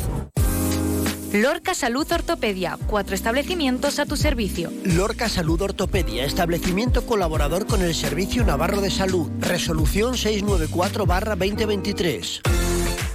S32: Lorca Salud Ortopedia, cuatro establecimientos a tu servicio.
S31: Lorca Salud Ortopedia, establecimiento colaborador con el Servicio Navarro de Salud. Resolución 694-2023.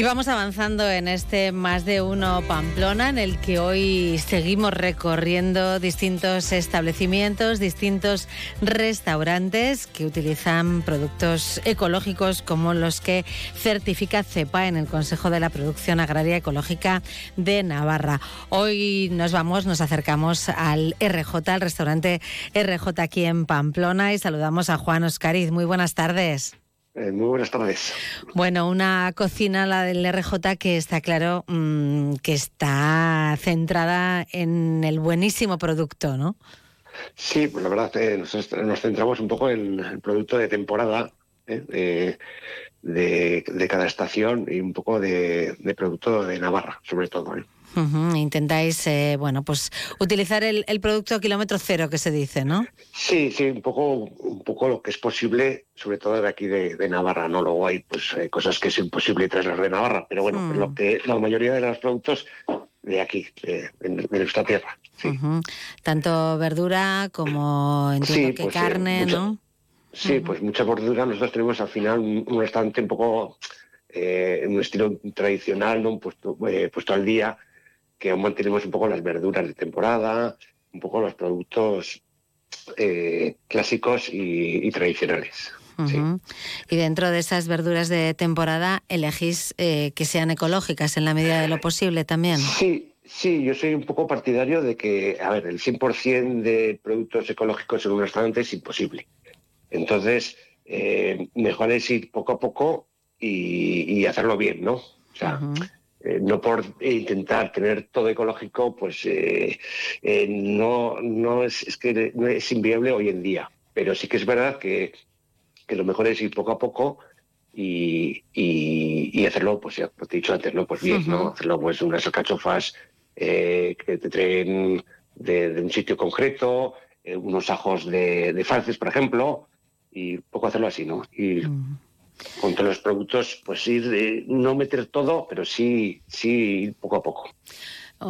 S1: Y vamos avanzando en este más de uno Pamplona, en el que hoy seguimos recorriendo distintos establecimientos, distintos restaurantes que utilizan productos ecológicos como los que certifica CEPA en el Consejo de la Producción Agraria Ecológica de Navarra. Hoy nos vamos, nos acercamos al RJ, al restaurante RJ aquí en Pamplona y saludamos a Juan Oscariz. Muy buenas tardes.
S40: Eh, muy buenas tardes.
S1: Bueno, una cocina, la del RJ, que está claro mm, que está centrada en el buenísimo producto, ¿no?
S40: Sí, pues la verdad eh, nos, centramos un poco en el producto de temporada eh, de, cada estación y un poco de, producto de Navarra, sobre todo.
S1: Intentáis, eh, bueno, pues utilizar el, producto kilómetro cero que se dice, ¿no?
S40: Sí, sí, un poco, un poco lo que es posible, sobre todo de aquí de, Navarra, ¿no? Luego hay pues cosas que es imposible traerlas de Navarra, pero bueno, pues lo mm. que la mayoría de los productos de aquí, de, nuestra tierra.
S1: Tanto verdura como entiendo que pues, eh, carne, ¿no?
S40: Sí, pues mucha verdura. Nosotros tenemos al final un, restaurante un poco eh, en un estilo tradicional, ¿no? puesto, eh, puesto al día, que aún mantenemos un poco las verduras de temporada, un poco los productos clásicos y tradicionales.
S1: Y dentro de esas verduras de temporada, elegís eh, que sean ecológicas en la medida de lo posible también.
S40: Sí, sí, yo soy un poco partidario de que, a ver, el 100% de productos ecológicos en un restaurante es imposible. Entonces, eh, mejor es ir poco a poco y, hacerlo bien, ¿no? O sea, eh, no por intentar tener todo ecológico, pues no, no es, es que no es inviable hoy en día. Pero sí que es verdad que que lo mejor es ir poco a poco y, y, hacerlo, pues ya te he dicho antes, ¿no? Pues bien, ¿no? Hacerlo pues unas alcachofas eh, que te traen de, un sitio concreto, eh, unos ajos de, de falces, por ejemplo, y poco hacerlo así, ¿no? Y con todos los productos, pues ir, eh, no meter todo, pero sí, sí ir poco a poco.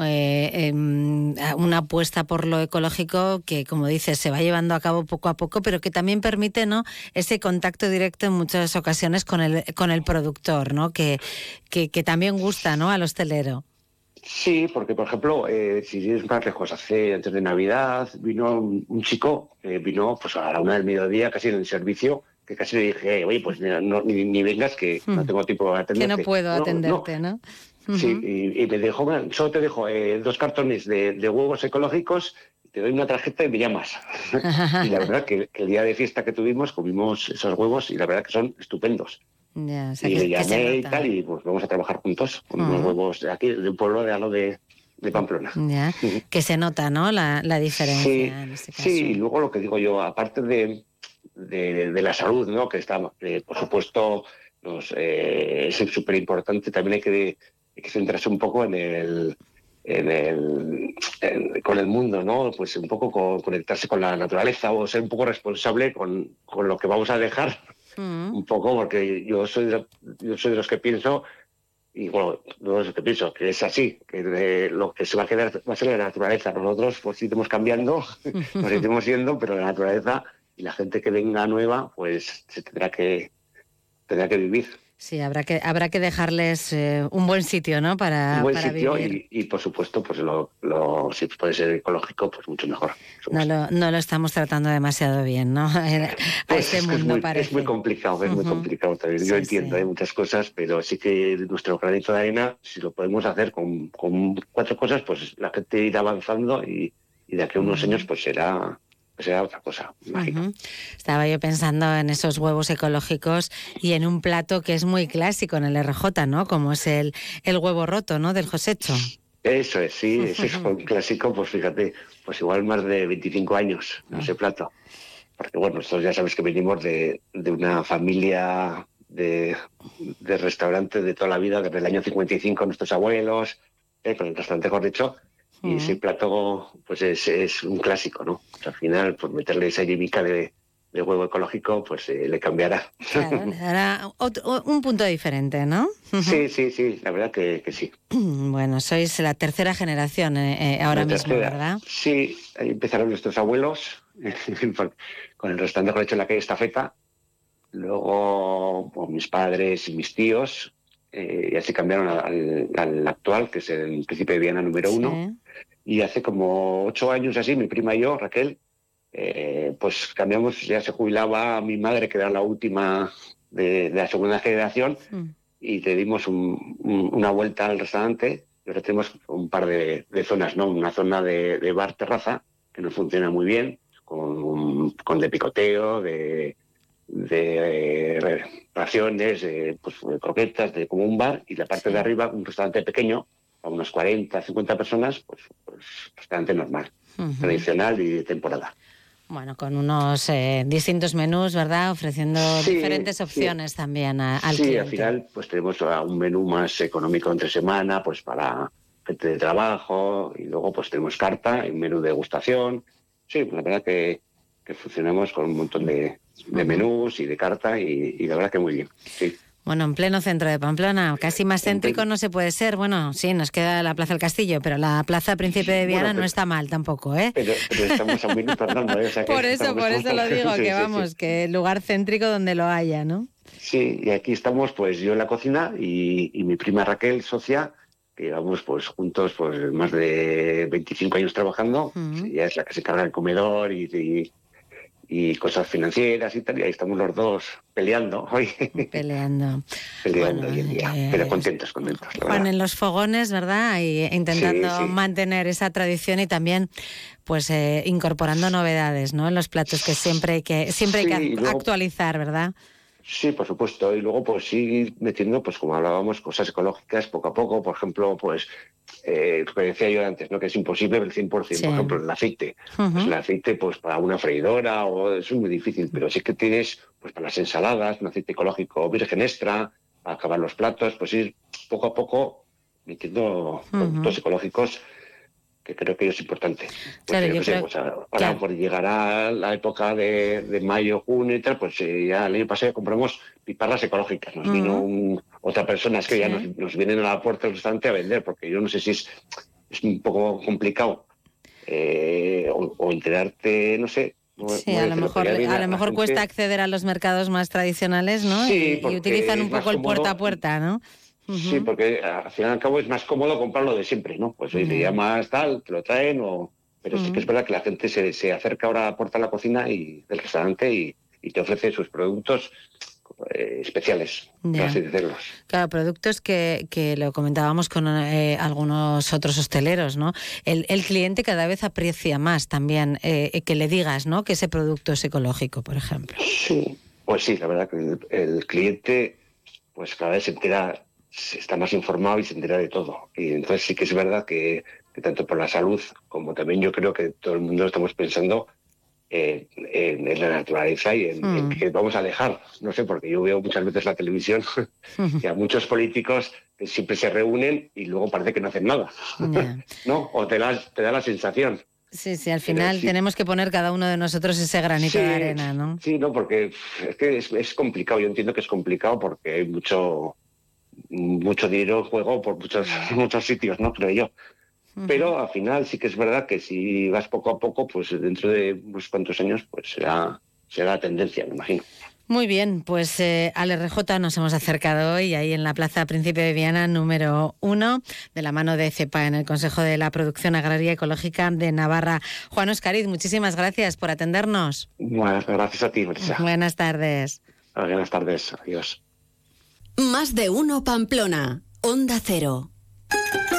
S1: Eh, em, una apuesta por lo ecológico que, como dices, se va llevando a cabo poco a poco, pero que también permite ¿no? ese contacto directo en muchas ocasiones con el, con el productor, ¿no? que, que, también gusta ¿no? al hostelero.
S40: Sí, porque por ejemplo, eh, si es más lejos, hace antes de Navidad vino un, chico, eh, vino pues a la una del mediodía, casi en el servicio, que casi le dije, oye, pues ni, vengas, que no hmm. tengo tiempo de atenderte.
S1: Que no puedo atenderte, ¿no?
S40: Sí, y, me dijo, solo te dejo eh, dos cartones de, huevos ecológicos, te doy una tarjeta y me llamas. y la verdad que, el día de fiesta que tuvimos comimos esos huevos y la verdad que son estupendos. y le llamé y tal, y pues vamos a trabajar juntos con unos huevos de aquí, de un pueblo de algo de, Pamplona.
S1: que se nota, ¿no? La, diferencia
S40: sí,
S1: en este
S40: caso. Sí, y luego lo que digo yo, aparte de, de, la salud, ¿no? Que está, eh, por supuesto, eh, es súper importante, también hay que hay que centrarse un poco en el, en el con el mundo, ¿no? Pues un poco conectarse con la naturaleza o ser un poco responsable con, con lo que vamos a dejar. Mm. Un poco, porque yo soy, de, yo soy de los que pienso, y bueno, no de los que pienso, que es así, que lo que se va a quedar va a ser la naturaleza. Nosotros pues iremos cambiando, nos iremos yendo, pero la naturaleza y la gente que venga nueva, pues se tendrá que, tendrá que vivir.
S1: Sí, habrá que habrá que dejarles eh, un buen sitio, ¿no? Para,
S40: un buen sitio Y, por supuesto, pues lo, si puede ser ecológico, pues mucho mejor.
S1: No lo, no lo estamos tratando demasiado bien, ¿no? A
S40: pues este mundo es muy, Es muy complicado, es muy complicado también. Yo entiendo, hay muchas cosas, pero sí que nuestro granito de arena, si lo podemos hacer con, con cuatro cosas, pues la gente irá avanzando y, y de aquí a unos años, pues será sea otra cosa,
S1: Estaba yo pensando en esos huevos ecológicos y en un plato que es muy clásico en el RJ, ¿no? Como es el, el huevo roto, ¿no? Del Josecho.
S40: Eso es, sí, ese es un clásico, pues fíjate, pues igual más de 25 años en ese plato. Porque bueno, nosotros ya sabes que venimos de, de una familia de, de restaurantes de toda la vida, desde el año 55 nuestros abuelos, eh, con el restaurante Corricho, y ese plato pues es, un clásico, ¿no? al final, pues meterle esa yimica de, huevo ecológico, pues eh, le cambiará.
S1: Claro, un punto diferente, ¿no?
S40: Sí, sí, sí, la verdad que, sí.
S1: Bueno, sois la tercera generación eh, eh, ahora mismo, ¿verdad?
S40: Sí, ahí empezaron nuestros abuelos con el restaurante con hecho en la calle Estafeta. Luego, pues, mis padres y mis tíos, y así cambiaron al, actual, que es el Príncipe de Viena número uno. Y hace como ocho años así, mi prima y yo, Raquel, eh, pues cambiamos, ya se jubilaba mi madre, que era la última de, la segunda generación, y le dimos una vuelta al restaurante. Y ahora tenemos un par de, zonas, ¿no? Una zona de, bar terraza, que nos funciona muy bien, con, con de picoteo, de, de raciones, de, pues, croquetas, de como un bar, y la parte de arriba un restaurante pequeño, a unos 40, 50 personas, pues, pues restaurante normal, tradicional y de temporada.
S1: Bueno, con unos eh, distintos menús, ¿verdad? Ofreciendo diferentes opciones también a, al
S40: sí, al final pues tenemos un menú más económico entre semana, pues para gente de trabajo, y luego pues tenemos carta, un menú de degustación. Sí, la verdad que, que funcionamos con un montón de, menús y de carta y, y la verdad que muy bien, sí.
S1: Bueno, en pleno centro de Pamplona, casi más céntrico no se puede ser. Bueno, sí, nos queda la Plaza del Castillo, pero la Plaza Príncipe de Viana no está mal tampoco, ¿eh?
S40: Pero, estamos a un minuto andando, ¿eh?
S1: por eso, por eso lo digo, que vamos, que lugar céntrico donde lo haya, ¿no?
S40: Sí, y aquí estamos, pues yo en la cocina y, mi prima Raquel, socia, que llevamos pues juntos pues más de 25 años trabajando, ella es la que se encarga del comedor y y cosas financieras y tal, y ahí estamos los dos peleando hoy.
S1: Peleando.
S40: peleando hoy en día, eh, pero contentos, contentos.
S1: Juan, en los fogones, ¿verdad? Y intentando mantener esa tradición y también pues eh, incorporando novedades, ¿no? En los platos que siempre hay que, siempre hay que actualizar, ¿verdad?
S40: Sí, por supuesto. Y luego, pues sí, metiendo, pues como hablábamos, cosas ecológicas poco a poco. Por ejemplo, pues eh, lo que decía yo antes, ¿no? Que es imposible el 100%. Por ejemplo, el aceite. pues el aceite, pues para una freidora, o es muy difícil. Pero sí que tienes, pues para las ensaladas, un aceite ecológico virgen extra, para acabar los platos, pues ir poco a poco metiendo productos ecológicos que creo que es importante. Pues, ahora por llegará la época de, mayo, junio y tal, pues eh, ya el año pasado compramos piparras ecológicas. Nos vino otra persona, es que ya nos, vienen a la puerta del restaurante a vender, porque yo no sé si es, es un poco complicado eh, o, enterarte, no sé,
S1: Sí, a lo mejor, a lo mejor cuesta acceder a los mercados más tradicionales, ¿no? y, utilizan un poco el puerta a puerta, ¿no?
S40: Sí, porque al fin y al cabo es más cómodo comprarlo de siempre, ¿no? Pues hoy te llamas tal, te lo traen, o... pero sí que es verdad que la gente se, se acerca ahora a la puerta de la cocina y del restaurante y, te ofrece sus productos eh, especiales, por así decirlo.
S1: Claro, productos que, que lo comentábamos con eh, algunos otros hosteleros, ¿no? El, el, cliente cada vez aprecia más también eh, que le digas, ¿no? Que ese producto es ecológico, por ejemplo.
S40: Sí, pues sí, la verdad que el, el cliente pues cada vez se entera está más informado y se entera de todo. Y entonces sí que es verdad que, tanto por la salud como también yo creo que todo el mundo estamos pensando en, la naturaleza y en, hmm. que vamos a dejar. No sé, porque yo veo muchas veces la televisión y a muchos políticos que siempre se reúnen y luego parece que no hacen nada. ¿No? O te, te da la sensación.
S1: Sí, sí, al final tenemos que poner cada uno de nosotros ese granito de arena, ¿no?
S40: Sí, no, porque es que es, es, complicado. Yo entiendo que es complicado porque hay mucho mucho dinero en juego por muchos, muchos sitios, ¿no? Creo yo. Pero al final sí que es verdad que si vas poco a poco, pues dentro de unos cuantos años, pues será, será la tendencia, me imagino.
S1: Muy bien, pues eh, al RJ nos hemos acercado hoy ahí en la Plaza Príncipe de Viana número uno, de la mano de CEPA en el Consejo de la Producción Agraria Ecológica de Navarra. Juan Oscariz, muchísimas gracias por atendernos.
S40: Buenas, gracias a ti, Marisa.
S1: Buenas tardes.
S40: Buenas tardes, adiós.
S2: Más de uno Pamplona, Onda Cero.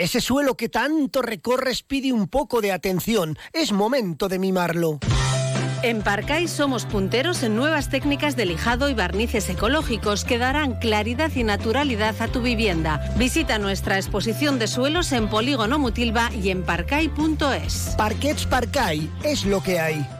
S31: Ese suelo que tanto recorres pide un poco de atención. Es momento de mimarlo.
S41: En Parcay somos punteros en nuevas técnicas de lijado y barnices ecológicos que darán claridad y naturalidad a tu vivienda. Visita nuestra exposición de suelos en Polígono Mutilva y en parcay.es.
S31: Parquets Parcay es lo que hay.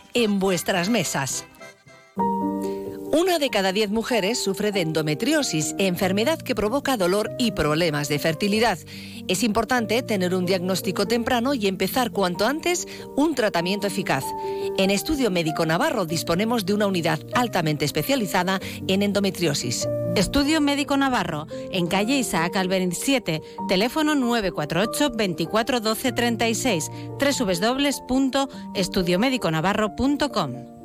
S4: en vuestras mesas. Una de cada diez mujeres sufre de endometriosis, enfermedad que provoca dolor y problemas de fertilidad. Es importante tener un diagnóstico temprano y empezar cuanto antes un tratamiento eficaz. En Estudio Médico Navarro disponemos de una unidad altamente especializada en endometriosis.
S1: Estudio Médico Navarro, en calle Isaac al 27, teléfono 948 24 12 36, www.estudiomediconavarro.com.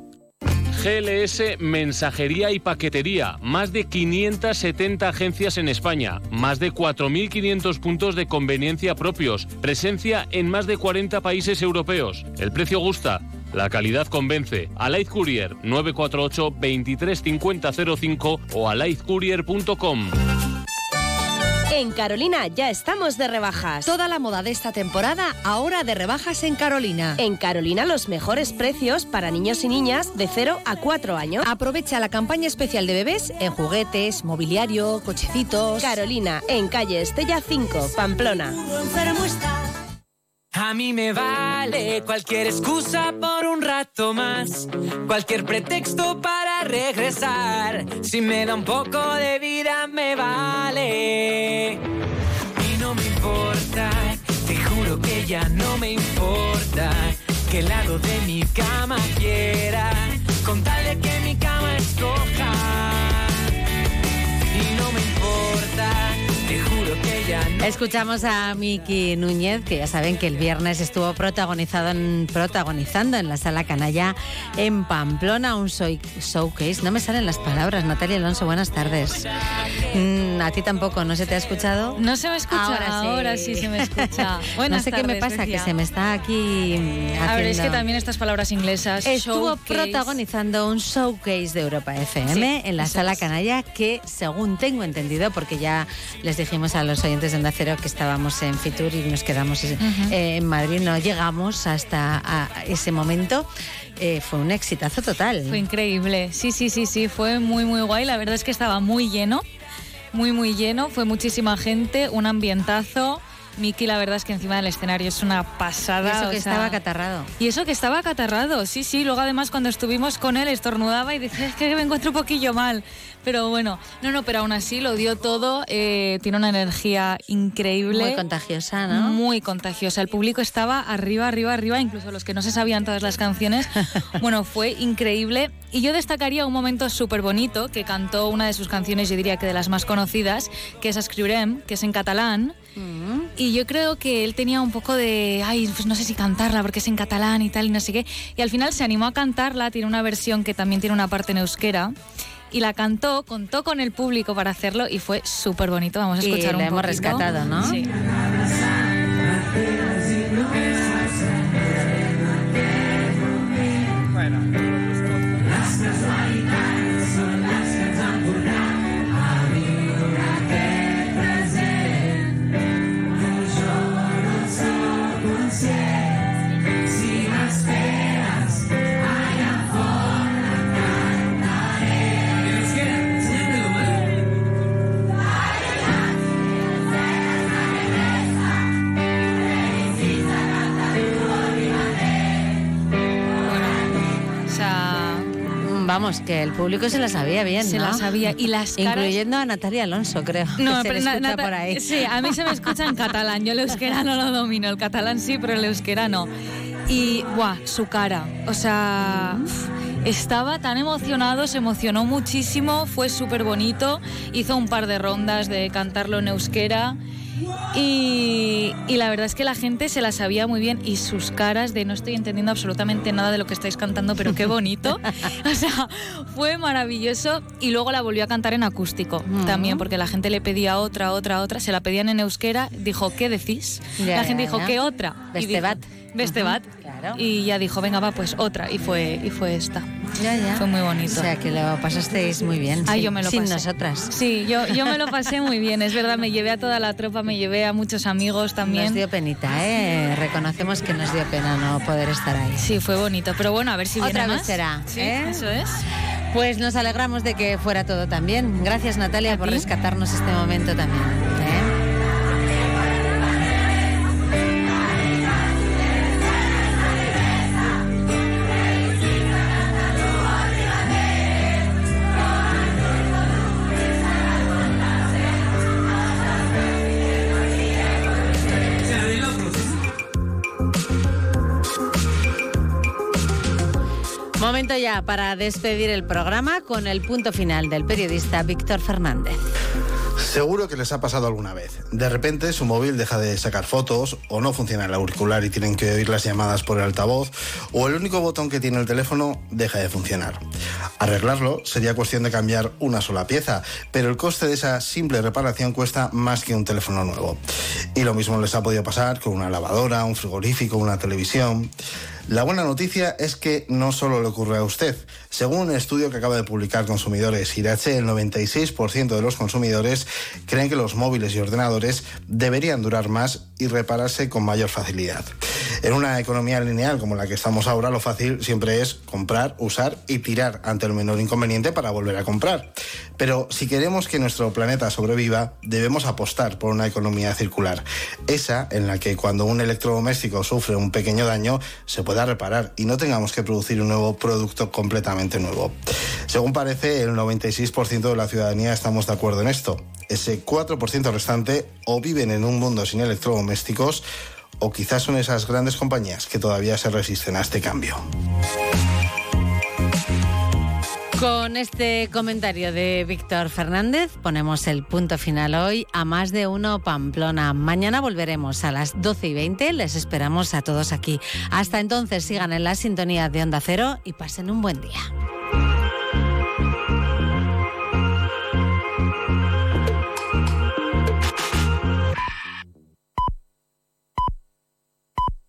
S42: GLS Mensajería y Paquetería, más de 570 agencias en España, más de 4.500 puntos de conveniencia propios, presencia en más de 40 países europeos. El precio gusta, la calidad convence. Alight Courier 948 235005 o alaidcourier.com.
S43: En Carolina ya estamos de rebajas.
S4: Toda la moda de esta temporada ahora de rebajas en Carolina.
S43: En Carolina los mejores precios para niños y niñas de 0 a 4 años.
S4: Aprovecha la campaña especial de bebés en juguetes, mobiliario, cochecitos.
S43: Carolina, en calle Estella 5, Pamplona.
S44: A mí me vale cualquier excusa por un rato más, cualquier pretexto para regresar. Si me da un poco de vida me vale. Y no me importa, te juro que ya no me importa que lado de mi cama quiera, con tal de que mi cama escoja. Y no me importa
S1: Escuchamos a Miki Núñez, que ya saben que el viernes estuvo protagonizado protagonizando en la sala canalla en Pamplona un showcase. No me salen las palabras. Natalia Alonso, buenas tardes. Mm, a ti tampoco, ¿no se te ha escuchado?
S32: No se me escucha. Ahora sí, se me escucha.
S1: no sé qué me pasa, que se me está aquí. Haciendo...
S32: A ver, es que también estas palabras inglesas.
S1: Estuvo protagonizando un showcase de Europa FM en la sala canalla que, según tengo entendido, porque ya les dijimos a los oyentes de Acero que estábamos en Fitur y nos quedamos eh, en Madrid, no llegamos hasta ese momento. Eh, fue un exitazo total.
S32: Fue increíble, sí, sí, sí, sí, fue muy, muy guay. La verdad es que estaba muy lleno, muy, muy lleno. Fue muchísima gente, un ambientazo. Miki, la verdad es que encima del escenario es una pasada.
S1: Y eso que estaba catarrado.
S32: Y eso que estaba catarrado, sí, sí. Luego además cuando estuvimos con él estornudaba y decía, es que me encuentro un poquillo mal. Pero bueno, no, no, pero aún así lo dio todo. Eh, tiene una energía increíble.
S1: Muy contagiosa, ¿no?
S32: Muy contagiosa. El público estaba arriba, arriba, arriba, incluso los que no se sabían todas las canciones. bueno, fue increíble. Y yo destacaría un momento súper bonito que cantó una de sus canciones, yo diría que de las más conocidas, que es Escriurem, que es en catalán. Mm. Y yo creo que él tenía un poco de, ay, pues no sé si cantarla porque es en catalán y tal y no sé qué. Y al final se animó a cantarla, tiene una versión que también tiene una parte en euskera y la cantó, contó con el público para hacerlo y fue súper bonito. Vamos a escuchar
S1: y
S32: un
S1: hemos rescatado, ¿no?
S32: Sí.
S1: Vamos, que el público se la sabía bien,
S32: Se la sabía. Y las
S1: caras... Incluyendo a Natalia Alonso, creo. No, pero se por ahí.
S32: Sí, a mí se me escucha en catalán. Yo el euskera no lo domino. El catalán sí, pero el euskera no. Y, guau, su cara. O sea... Estaba tan emocionado, se emocionó muchísimo, fue súper bonito, hizo un par de rondas de cantarlo en euskera y, la verdad es que la gente se la sabía muy bien y sus caras de no estoy entendiendo absolutamente nada de lo que estáis cantando, pero qué bonito. o sea, fue maravilloso y luego la volvió a cantar en acústico también, porque la gente le pedía otra, otra, otra, se la pedían en euskera, dijo, ¿qué decís? la gente dijo, ¿qué otra?
S1: Bestebat.
S32: Bestebat. Claro. Y ya dijo, venga, va, pues otra. Y fue, y fue esta.
S1: Ya, ya.
S32: Fue muy bonito.
S1: O sea, que lo pasasteis muy bien.
S32: Ah,
S1: sin,
S32: yo me lo
S1: sin
S32: pasé.
S1: nosotras.
S32: Sí, yo, yo me lo pasé muy bien, es verdad, me llevé a toda la tropa, me llevé a muchos amigos también.
S1: Nos dio penita, ¿eh? Reconocemos que nos dio pena no poder estar ahí.
S32: Sí, fue bonito, pero bueno, a ver si viene
S1: Otra vez
S32: más.
S1: será,
S32: Sí,
S1: ¿eh?
S32: eso es.
S1: Pues nos alegramos de que fuera todo tan bien. Gracias, Natalia, por rescatarnos este momento también. Momento ya para despedir el programa con el punto final del periodista Víctor Fernández.
S45: Seguro que les ha pasado alguna vez. De repente su móvil deja de sacar fotos o no funciona el auricular y tienen que oír las llamadas por el altavoz o el único botón que tiene el teléfono deja de funcionar. Arreglarlo sería cuestión de cambiar una sola pieza, pero el coste de esa simple reparación cuesta más que un teléfono nuevo. Y lo mismo les ha podido pasar con una lavadora, un frigorífico, una televisión. La buena noticia es que no solo le ocurre a usted. Según un estudio que acaba de publicar Consumidores Irache, el 96% de los consumidores creen que los móviles y ordenadores deberían durar más y repararse con mayor facilidad. En una economía lineal como la que estamos ahora, lo fácil siempre es comprar, usar y tirar ante el menor inconveniente para volver a comprar. Pero si queremos que nuestro planeta sobreviva, debemos apostar por una economía circular. Esa en la que cuando un electrodoméstico sufre un pequeño daño, se pueda reparar y no tengamos que producir un nuevo producto completamente nuevo. Según parece, el 96% de la ciudadanía estamos de acuerdo en esto. Ese 4% restante o viven en un mundo sin electrodomésticos o quizás son esas grandes compañías que todavía se resisten a este cambio.
S1: Con este comentario de Víctor Fernández ponemos el punto final hoy a más de uno Pamplona. Mañana volveremos a las 12 y 20. Les esperamos a todos aquí. Hasta entonces sigan en la sintonía de Onda Cero y pasen un buen día.